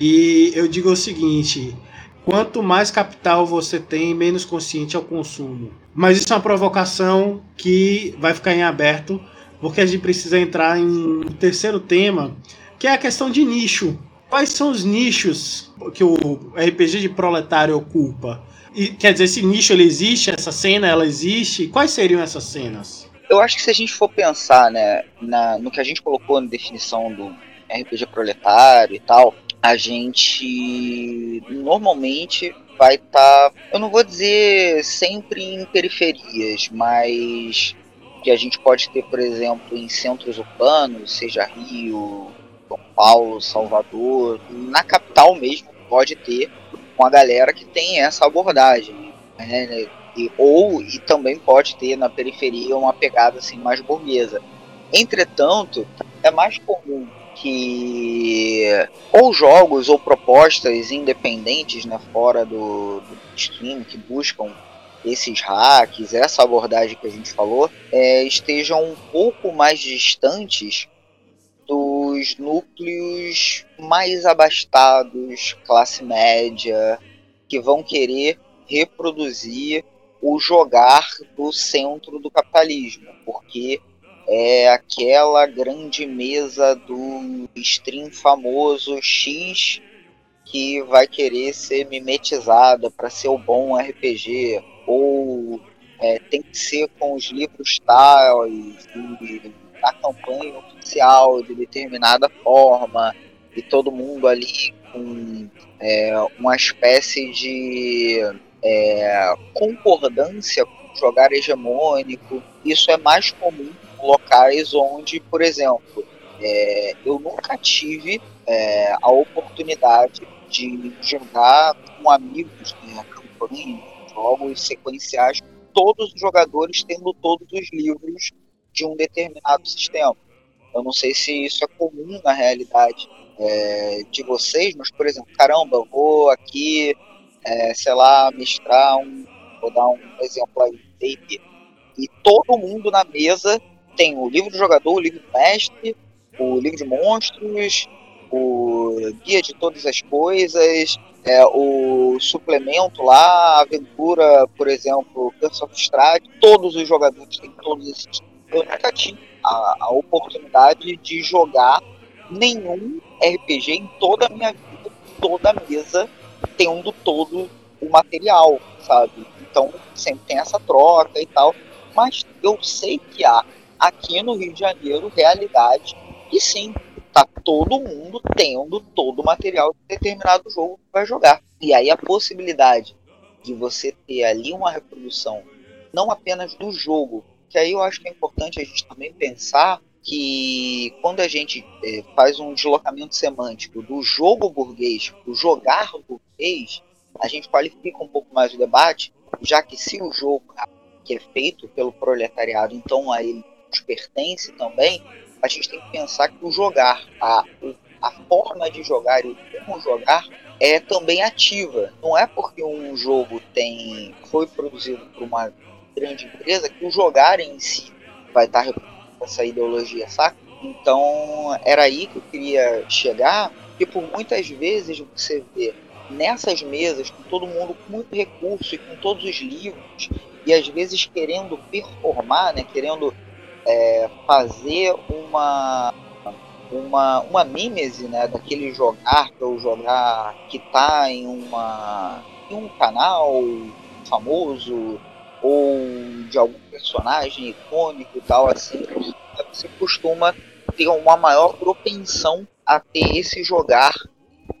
Speaker 1: e eu digo o seguinte: quanto mais capital você tem, menos consciente é o consumo. Mas isso é uma provocação que vai ficar em aberto, porque a gente precisa entrar em um terceiro tema, que é a questão de nicho. Quais são os nichos que o RPG de proletário ocupa? E, quer dizer, esse nicho ele existe, essa cena ela existe? Quais seriam essas cenas?
Speaker 4: Eu acho que se a gente for pensar né, na, no que a gente colocou na definição do RPG proletário e tal, a gente normalmente vai estar, tá, eu não vou dizer sempre em periferias, mas que a gente pode ter, por exemplo, em centros urbanos, seja Rio, São Paulo, Salvador, na capital mesmo pode ter uma galera que tem essa abordagem, né? E, ou e também pode ter na periferia uma pegada assim mais burguesa. Entretanto, é mais comum que ou jogos ou propostas independentes né, fora do, do stream que buscam esses hacks, essa abordagem que a gente falou, é, estejam um pouco mais distantes dos núcleos mais abastados, classe média, que vão querer reproduzir o jogar do centro do capitalismo, porque é aquela grande mesa do stream famoso X que vai querer ser mimetizada para ser o bom RPG, ou é, tem que ser com os livros tais e da campanha oficial de determinada forma, e todo mundo ali com é, uma espécie de é, concordância com jogar hegemônico. Isso é mais comum locais onde, por exemplo, é, eu nunca tive é, a oportunidade de jogar com amigos né, campanha, jogos sequenciais, todos os jogadores tendo todos os livros de um determinado sistema. Eu não sei se isso é comum na realidade é, de vocês, mas, por exemplo, caramba, vou aqui, é, sei lá, mestrar um. Vou dar um exemplo aí, e todo mundo na mesa tem o livro do jogador, o livro do mestre, o livro de monstros, o guia de todas as coisas, é, o suplemento lá, a aventura, por exemplo, Curse of todos os jogadores têm todos esses. Eu nunca tive a, a oportunidade de jogar nenhum RPG em toda a minha vida, toda a mesa tendo todo o material, sabe? Então sempre tem essa troca e tal. Mas eu sei que há aqui no Rio de Janeiro realidade e sim, tá todo mundo tendo todo o material de determinado jogo que vai jogar. E aí a possibilidade de você ter ali uma reprodução não apenas do jogo, que aí eu acho que é importante a gente também pensar que quando a gente é, faz um deslocamento semântico do jogo burguês para o jogar burguês, a gente qualifica um pouco mais o debate, já que se o jogo que é feito pelo proletariado, então a ele nos pertence também, a gente tem que pensar que o jogar, a, a forma de jogar e o como jogar é também ativa. Não é porque um jogo tem foi produzido por uma grande empresa que o jogar em si vai estar essa ideologia, saca? Então era aí que eu queria chegar, porque por muitas vezes você vê nessas mesas, com todo mundo com muito recurso e com todos os livros, e às vezes querendo performar, né, querendo é, fazer uma, uma, uma mímese né, daquele jogar, que é o jogar que está em, uma, em um canal famoso ou de algum personagem icônico e tal, assim, você costuma ter uma maior propensão a ter esse jogar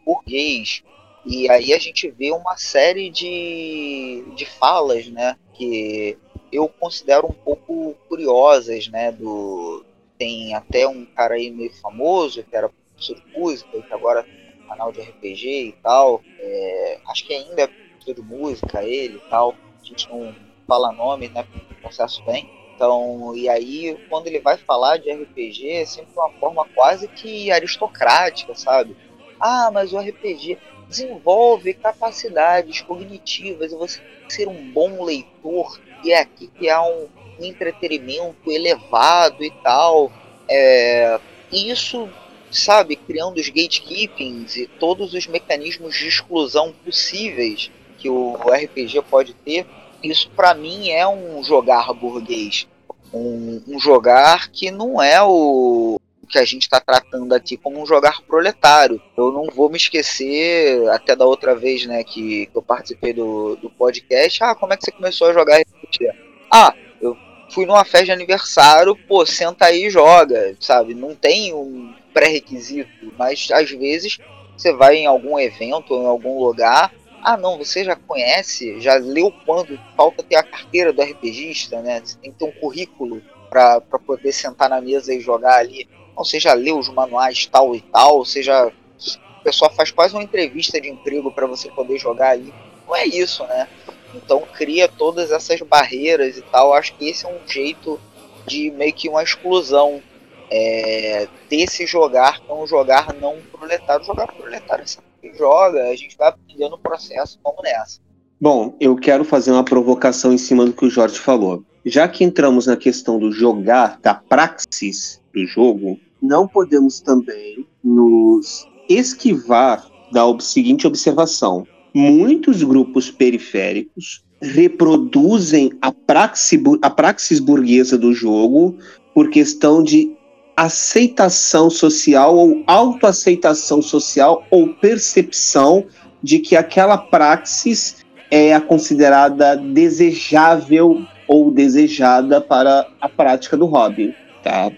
Speaker 4: burguês. E aí a gente vê uma série de, de falas, né, que eu considero um pouco curiosas, né? Do, tem até um cara aí meio famoso, que era professor de música, que agora tem um canal de RPG e tal. É, acho que ainda é professor de música ele e tal. A gente não fala nome, né? O processo bem. Então, e aí, quando ele vai falar de RPG, é sempre uma forma quase que aristocrática, sabe? Ah, mas o RPG desenvolve capacidades cognitivas e você ser um bom leitor e é aqui que há um, entretenimento elevado e tal. É, isso, sabe, criando os gatekeepings e todos os mecanismos de exclusão possíveis que o RPG pode ter, isso para mim é um jogar burguês. Um, um jogar que não é o, que a gente está tratando aqui como um jogar proletário. Eu não vou me esquecer, até da outra vez né, que, que eu participei do, do podcast, ah, como é que você começou a jogar RPG? Ah, eu fui numa festa de aniversário, pô, senta aí e joga, sabe? Não tem um pré-requisito, mas às vezes você vai em algum evento em algum lugar, ah não, você já conhece, já leu quando falta ter a carteira do RPGista, né? Você tem que ter um currículo para poder sentar na mesa e jogar ali. Ou você já leu os manuais tal e tal, você já. O pessoal faz quase uma entrevista de emprego para você poder jogar ali. Não é isso, né? Então cria todas essas barreiras e tal. Acho que esse é um jeito de meio que uma exclusão é, desse jogar, um jogar não proletário. Jogar proletário é joga, a gente vai aprendendo o processo, como nessa.
Speaker 3: Bom, eu quero fazer uma provocação em cima do que o Jorge falou. Já que entramos na questão do jogar, da praxis do jogo, não podemos também nos esquivar da seguinte observação. Muitos grupos periféricos reproduzem a, praxis, a praxis burguesa do jogo por questão de aceitação social ou autoaceitação social ou percepção de que aquela praxis é a considerada desejável ou desejada para a prática do hobby, tá?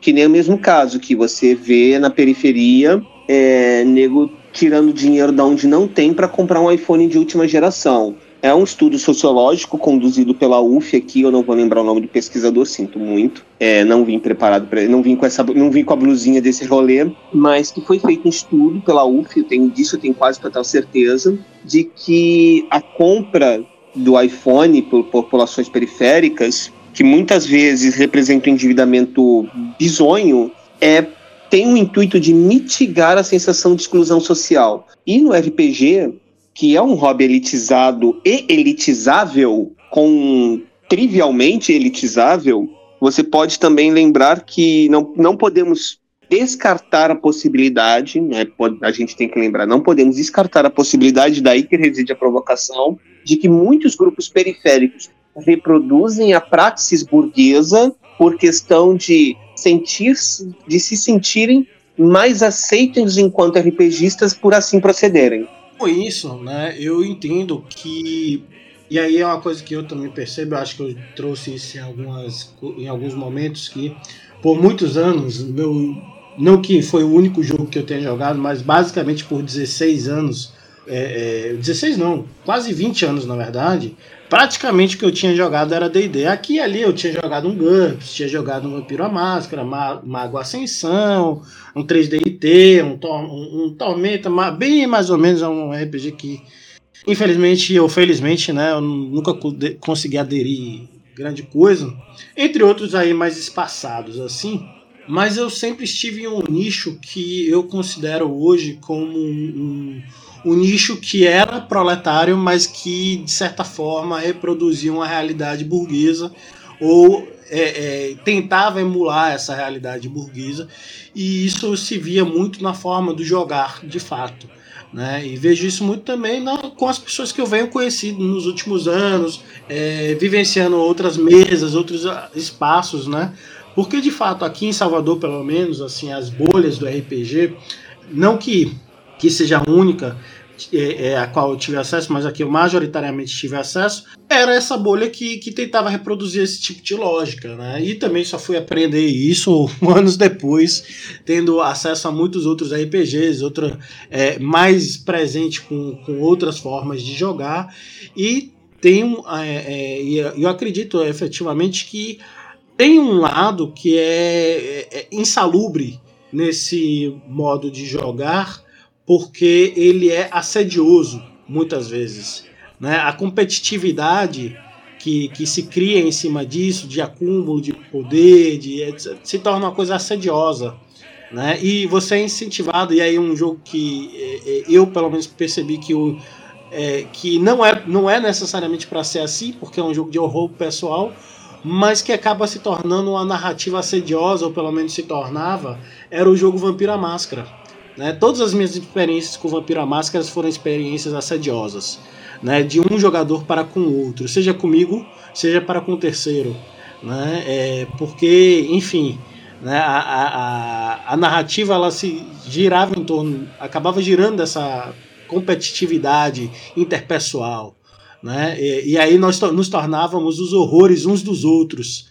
Speaker 3: Que nem o mesmo caso que você vê na periferia, é, nego tirando dinheiro da onde não tem para comprar um iPhone de última geração. É um estudo sociológico conduzido pela UF aqui, eu não vou lembrar o nome do pesquisador, sinto muito. É, não vim preparado para, não vim com essa, não vim com a blusinha desse rolê, mas que foi feito um estudo pela UF, eu tenho disso, eu tenho quase total certeza, de que a compra do iPhone por populações periféricas que muitas vezes representa um endividamento bizonho, é, tem o intuito de mitigar a sensação de exclusão social. E no RPG, que é um hobby elitizado e elitizável, com trivialmente elitizável, você pode também lembrar que não, não podemos descartar a possibilidade, né, a gente tem que lembrar, não podemos descartar a possibilidade, daí que reside a provocação, de que muitos grupos periféricos reproduzem a praxis burguesa por questão de sentir de se sentirem mais aceitos enquanto RPGistas por assim procederem.
Speaker 1: Com isso, né, eu entendo que e aí é uma coisa que eu também percebo, eu acho que eu trouxe isso em, algumas, em alguns momentos, que por muitos anos, meu, não que foi o único jogo que eu tenha jogado, mas basicamente por 16 anos, é, é, 16 não, quase 20 anos na verdade, praticamente o que eu tinha jogado era D&D. Aqui e ali eu tinha jogado um GURPS, tinha jogado um Vampiro à Máscara, Mago Ascensão, um 3DIT, um, um, um Tormenta, bem mais ou menos é um RPG que, infelizmente ou felizmente, né, eu nunca consegui aderir grande coisa. Entre outros aí mais espaçados, assim. Mas eu sempre estive em um nicho que eu considero hoje como um, um um nicho que era proletário, mas que de certa forma reproduzia uma realidade burguesa ou é, é, tentava emular essa realidade burguesa e isso se via muito na forma do jogar de fato. Né? E vejo isso muito também na, com as pessoas que eu venho conhecido nos últimos anos, é, vivenciando outras mesas, outros ah, espaços, né? Porque de fato aqui em Salvador, pelo menos, assim, as bolhas do RPG, não que, que seja única, é, é, a qual eu tive acesso, mas a que eu majoritariamente tive acesso, era essa bolha que, que tentava reproduzir esse tipo de lógica, né? E também só fui aprender isso anos depois, tendo acesso a muitos outros RPGs, outra, é, mais presente com, com outras formas de jogar, e tem é, é, eu acredito efetivamente que tem um lado que é, é insalubre nesse modo de jogar, porque ele é assedioso muitas vezes. Né? A competitividade que, que se cria em cima disso, de acúmulo de poder, de, se torna uma coisa assediosa. Né? E você é incentivado, e aí um jogo que é, é, eu pelo menos percebi que, o, é, que não, é, não é necessariamente para ser assim, porque é um jogo de horror pessoal, mas que acaba se tornando uma narrativa assediosa, ou pelo menos se tornava, era o jogo Vampiro à Máscara. Né? Todas as minhas experiências com Vampiro à Máscara foram experiências assediosas, né? de um jogador para com o outro, seja comigo, seja para com o terceiro. Né? É, porque, enfim, né? a, a, a narrativa ela se girava em torno, acabava girando dessa competitividade interpessoal. Né? E, e aí nós to nos tornávamos os horrores uns dos outros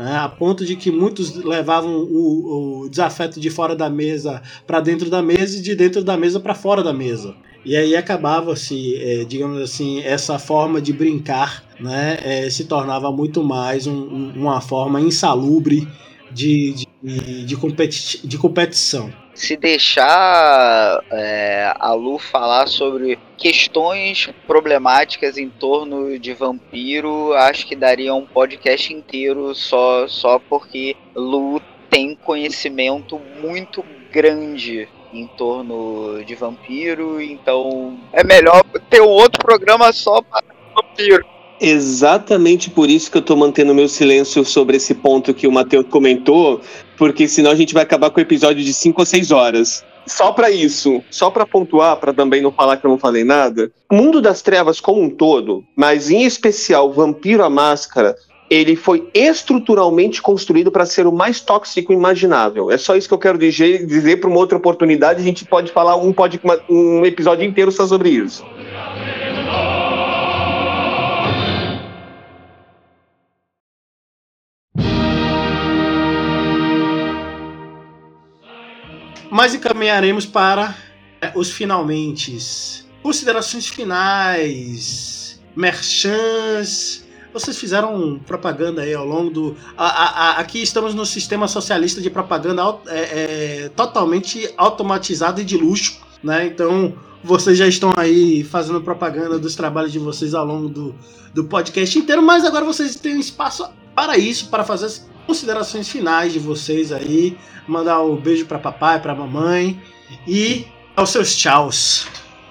Speaker 1: né, a ponto de que muitos levavam o, o desafeto de fora da mesa para dentro da mesa e de dentro da mesa para fora da mesa. E aí acabava-se, é, digamos assim, essa forma de brincar né, é, se tornava muito mais um, uma forma insalubre de, de, de, competi de competição
Speaker 4: se deixar é, a Lu falar sobre questões problemáticas em torno de vampiro, acho que daria um podcast inteiro só, só porque Lu tem conhecimento muito grande em torno de vampiro, então é melhor ter um outro programa só para vampiro.
Speaker 3: Exatamente por isso que eu tô mantendo meu silêncio sobre esse ponto que o Matheus comentou, porque senão a gente vai acabar com o episódio de 5 ou 6 horas. Só para isso, só para pontuar, para também não falar que eu não falei nada, o mundo das trevas como um todo, mas em especial Vampiro a Máscara, ele foi estruturalmente construído para ser o mais tóxico imaginável. É só isso que eu quero dizer, dizer para uma outra oportunidade, a gente pode falar um, pode, um episódio inteiro só sobre isso.
Speaker 1: Mas encaminharemos para é, os finalmente. Considerações finais, merchans. Vocês fizeram propaganda aí ao longo do. A, a, a, aqui estamos no sistema socialista de propaganda é, é, totalmente automatizado e de luxo, né? Então vocês já estão aí fazendo propaganda dos trabalhos de vocês ao longo do, do podcast inteiro, mas agora vocês têm espaço para isso, para fazer considerações finais de vocês aí, mandar um beijo para papai, para mamãe e aos seus tchauz.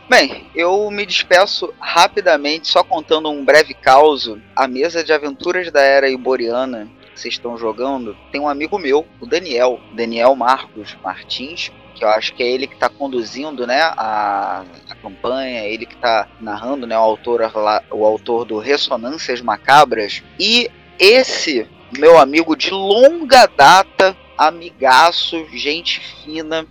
Speaker 4: Bem, eu me despeço rapidamente, só contando um breve caos. A mesa de aventuras da era iboriana que vocês estão jogando, tem um amigo meu, o Daniel, Daniel Marcos Martins, que eu acho que é ele que está conduzindo né, a, a campanha, ele que está narrando, né, o autor, o autor do Ressonâncias Macabras. E esse meu amigo de longa data, amigaço, gente fina.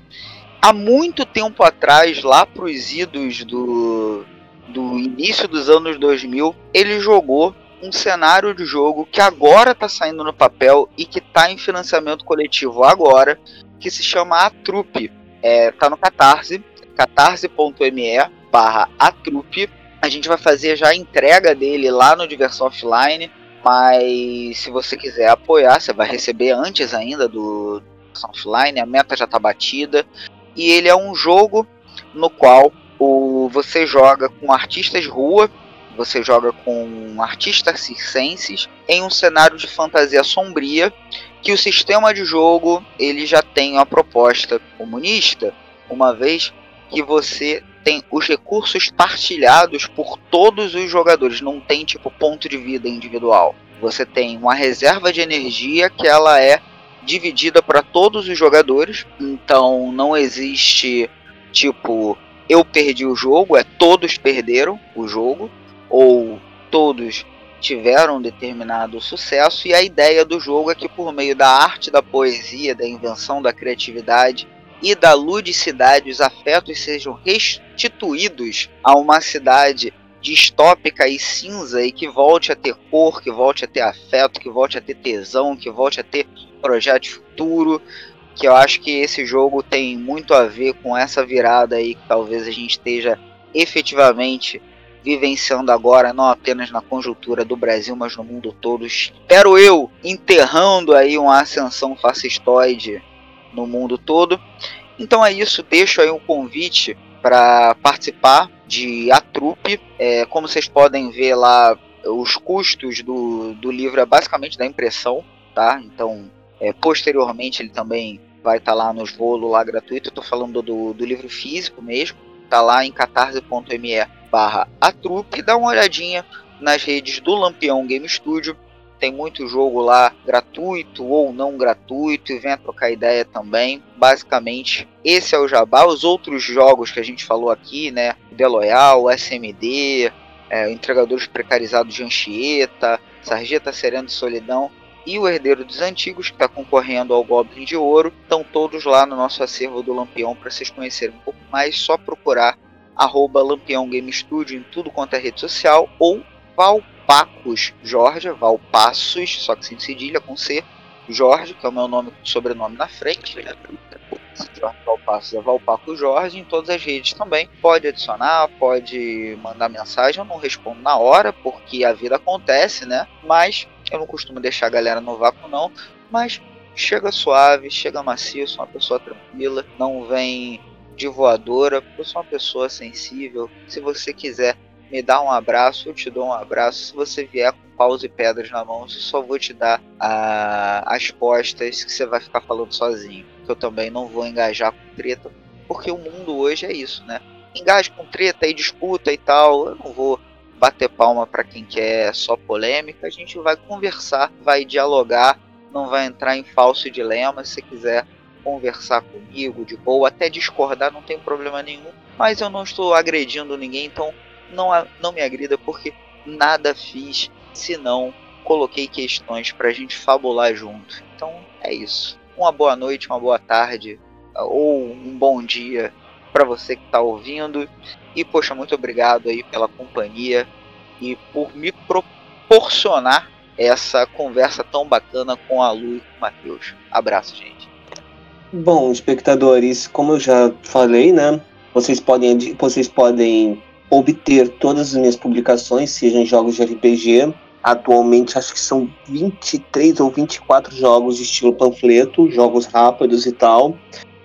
Speaker 4: Há muito tempo atrás, lá pros idos do, do início dos anos 2000, ele jogou um cenário de jogo que agora está saindo no papel e que está em financiamento coletivo agora, que se chama A Trupe. É, tá no Catarse, catarse.me barra A Trupe. A gente vai fazer já a entrega dele lá no Diversão Offline. Mas se você quiser apoiar, você vai receber antes ainda do offline, a meta já está batida. E ele é um jogo no qual o, você joga com artistas rua, você joga com artistas circenses em um cenário de fantasia sombria, que o sistema de jogo ele já tem uma proposta comunista, uma vez que você tem os recursos partilhados por todos os jogadores, não tem tipo ponto de vida individual. Você tem uma reserva de energia que ela é dividida para todos os jogadores, então não existe tipo eu perdi o jogo, é todos perderam o jogo ou todos tiveram determinado sucesso e a ideia do jogo é que por meio da arte, da poesia, da invenção, da criatividade e da ludicidade os afetos sejam restituídos a uma cidade distópica e cinza e que volte a ter cor, que volte a ter afeto, que volte a ter tesão, que volte a ter projeto de futuro, que eu acho que esse jogo tem muito a ver com essa virada aí que talvez a gente esteja efetivamente vivenciando agora, não apenas na conjuntura do Brasil, mas no mundo todo. Espero eu enterrando aí uma ascensão fascistoide no mundo todo. Então é isso, deixo aí um convite para participar de A Trupe. É, como vocês podem ver lá, os custos do, do livro é basicamente da impressão, tá? Então, é, posteriormente ele também vai estar tá lá nos volos lá gratuito. Eu tô falando do, do livro físico mesmo. Tá lá em catarse.me barra a trupe. Dá uma olhadinha nas redes do Lampião Game Studio. Tem muito jogo lá gratuito ou não gratuito e venha trocar ideia também. Basicamente, esse é o Jabá. Os outros jogos que a gente falou aqui, né? Deloyal, SMD, é, Entregadores Precarizados de Anchieta, Sarjeta Serena de Solidão e o Herdeiro dos Antigos, que está concorrendo ao Goblin de Ouro, estão todos lá no nosso acervo do Lampião para vocês conhecerem um pouco mais. Só procurar arroba Lampião Game Studio em tudo quanto é rede social ou Val Pacos Jorge, Valpassos, só que sem cedilha, com C, Jorge, que é o meu nome, sobrenome na frente. Jorge Valpassos é Valpaco Jorge, em todas as redes também. Pode adicionar, pode mandar mensagem, eu não respondo na hora, porque a vida acontece, né? Mas eu não costumo deixar a galera no vácuo, não. Mas chega suave, chega macio, sou uma pessoa tranquila, não vem de voadora, eu sou uma pessoa sensível. Se você quiser me dá um abraço, eu te dou um abraço. Se você vier com paus e pedras na mão, eu só vou te dar a, as costas que você vai ficar falando sozinho. Que eu também não vou engajar com treta, porque o mundo hoje é isso, né? Engaje com treta e disputa e tal, eu não vou bater palma para quem quer só polêmica, a gente vai conversar, vai dialogar, não vai entrar em falso dilema. Se quiser conversar comigo de boa, até discordar, não tem problema nenhum. Mas eu não estou agredindo ninguém, então não, não me agrida porque nada fiz senão coloquei questões para a gente fabular junto. Então é isso. Uma boa noite, uma boa tarde ou um bom dia para você que está ouvindo. E poxa, muito obrigado aí pela companhia e por me proporcionar essa conversa tão bacana com a Lu e com o Matheus. Abraço, gente.
Speaker 3: Bom, espectadores, como eu já falei, né? Vocês podem, vocês podem obter todas as minhas publicações, sejam jogos de RPG. Atualmente acho que são 23 ou 24 jogos de estilo panfleto, jogos rápidos e tal,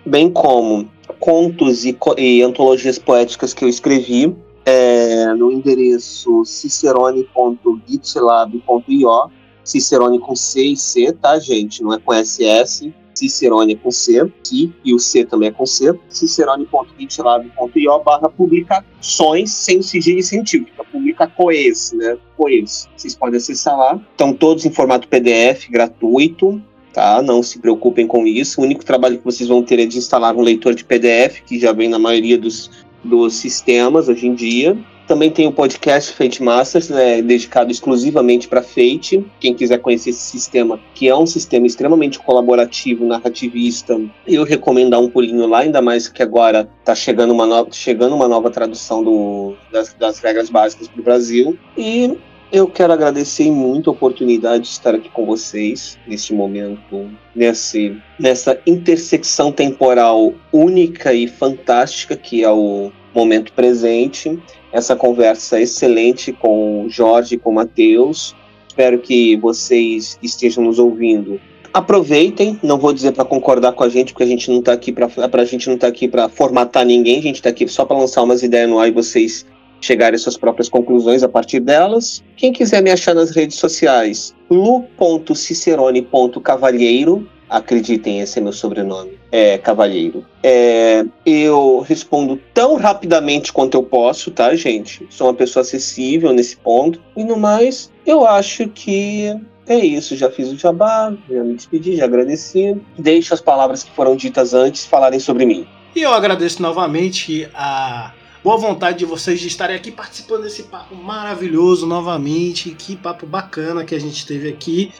Speaker 3: bem como contos e, e antologias poéticas que eu escrevi é, no endereço cicerone.gitlab.io, Cicerone com C e C, tá, gente? Não é com SS. Cicerone com C, Ci, e o C também é com C, cicerone.gitlab.io barra publicações sem sigilo científico, publica coes, né? Coes. Vocês podem acessar lá. Estão todos em formato PDF, gratuito, tá? Não se preocupem com isso. O único trabalho que vocês vão ter é de instalar um leitor de PDF, que já vem na maioria dos, dos sistemas hoje em dia. Também tem o podcast Fate Masters, né, dedicado exclusivamente para Fate. Quem quiser conhecer esse sistema, que é um sistema extremamente colaborativo, narrativista, eu recomendo dar um pulinho lá, ainda mais que agora está chegando uma, no... chegando uma nova tradução do... das, das regras básicas para o Brasil. E eu quero agradecer muito a oportunidade de estar aqui com vocês neste momento, nesse, nessa intersecção temporal única e fantástica que é o momento presente essa conversa excelente com Jorge e com Matheus. Espero que vocês estejam nos ouvindo. Aproveitem, não vou dizer para concordar com a gente, porque a gente não está aqui para a gente não tá aqui para formatar ninguém, a gente está aqui só para lançar umas ideias no ar e vocês chegarem às suas próprias conclusões a partir delas. Quem quiser me achar nas redes sociais, lu.cicerone.cavalheiro, Acreditem, esse é meu sobrenome. É Cavalheiro. É, eu respondo tão rapidamente quanto eu posso, tá, gente? Sou uma pessoa acessível nesse ponto. E no mais, eu acho que é isso. Já fiz o jabá, já me despedi, já agradeci. Deixo as palavras que foram ditas antes falarem sobre mim.
Speaker 1: E eu agradeço novamente a boa vontade de vocês de estarem aqui participando desse papo maravilhoso novamente. Que papo bacana que a gente teve aqui.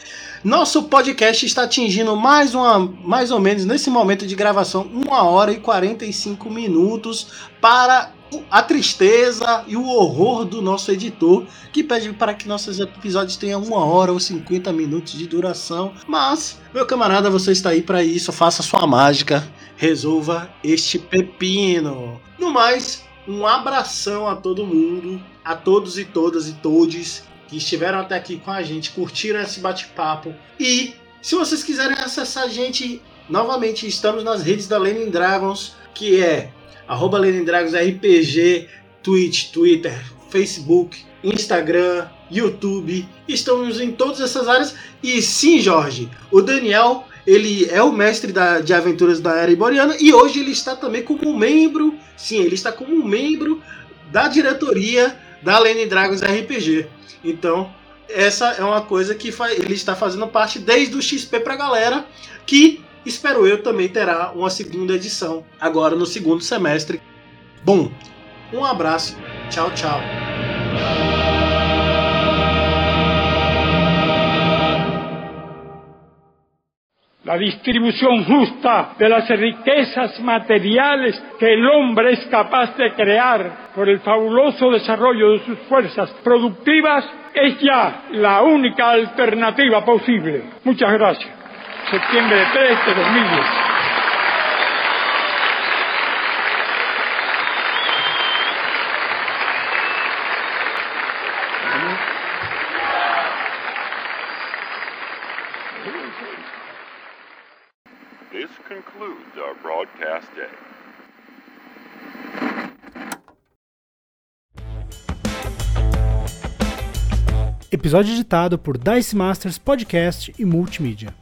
Speaker 1: Nosso podcast está atingindo mais uma, mais ou menos nesse momento de gravação, 1 hora e 45 minutos para a tristeza e o horror do nosso editor, que pede para que nossos episódios tenham uma hora ou 50 minutos de duração. Mas, meu camarada, você está aí para isso, faça sua mágica, resolva este pepino. No mais, um abração a todo mundo, a todos e todas e todes que estiveram até aqui com a gente, curtiram esse bate-papo. E se vocês quiserem acessar a gente, novamente estamos nas redes da Lenin Dragons, que é arroba Dragons RPG, Twitch, Twitter, Facebook, Instagram, YouTube. Estamos em todas essas áreas. E sim, Jorge, o Daniel ele é o mestre da, de aventuras da Era Iboriana e hoje ele está também como membro, sim, ele está como membro da diretoria da Lenin Dragons RPG. Então, essa é uma coisa que ele está fazendo parte desde o XP pra galera, que espero eu também terá uma segunda edição agora no segundo semestre. Bom, um abraço, tchau, tchau.
Speaker 5: La distribución justa de las riquezas materiales que el hombre es capaz de crear por el fabuloso desarrollo de sus fuerzas productivas es ya la única alternativa posible. Muchas gracias. Septiembre 3 de 2010. Broadcast day. Episódio editado por Dice Masters Podcast e Multimídia.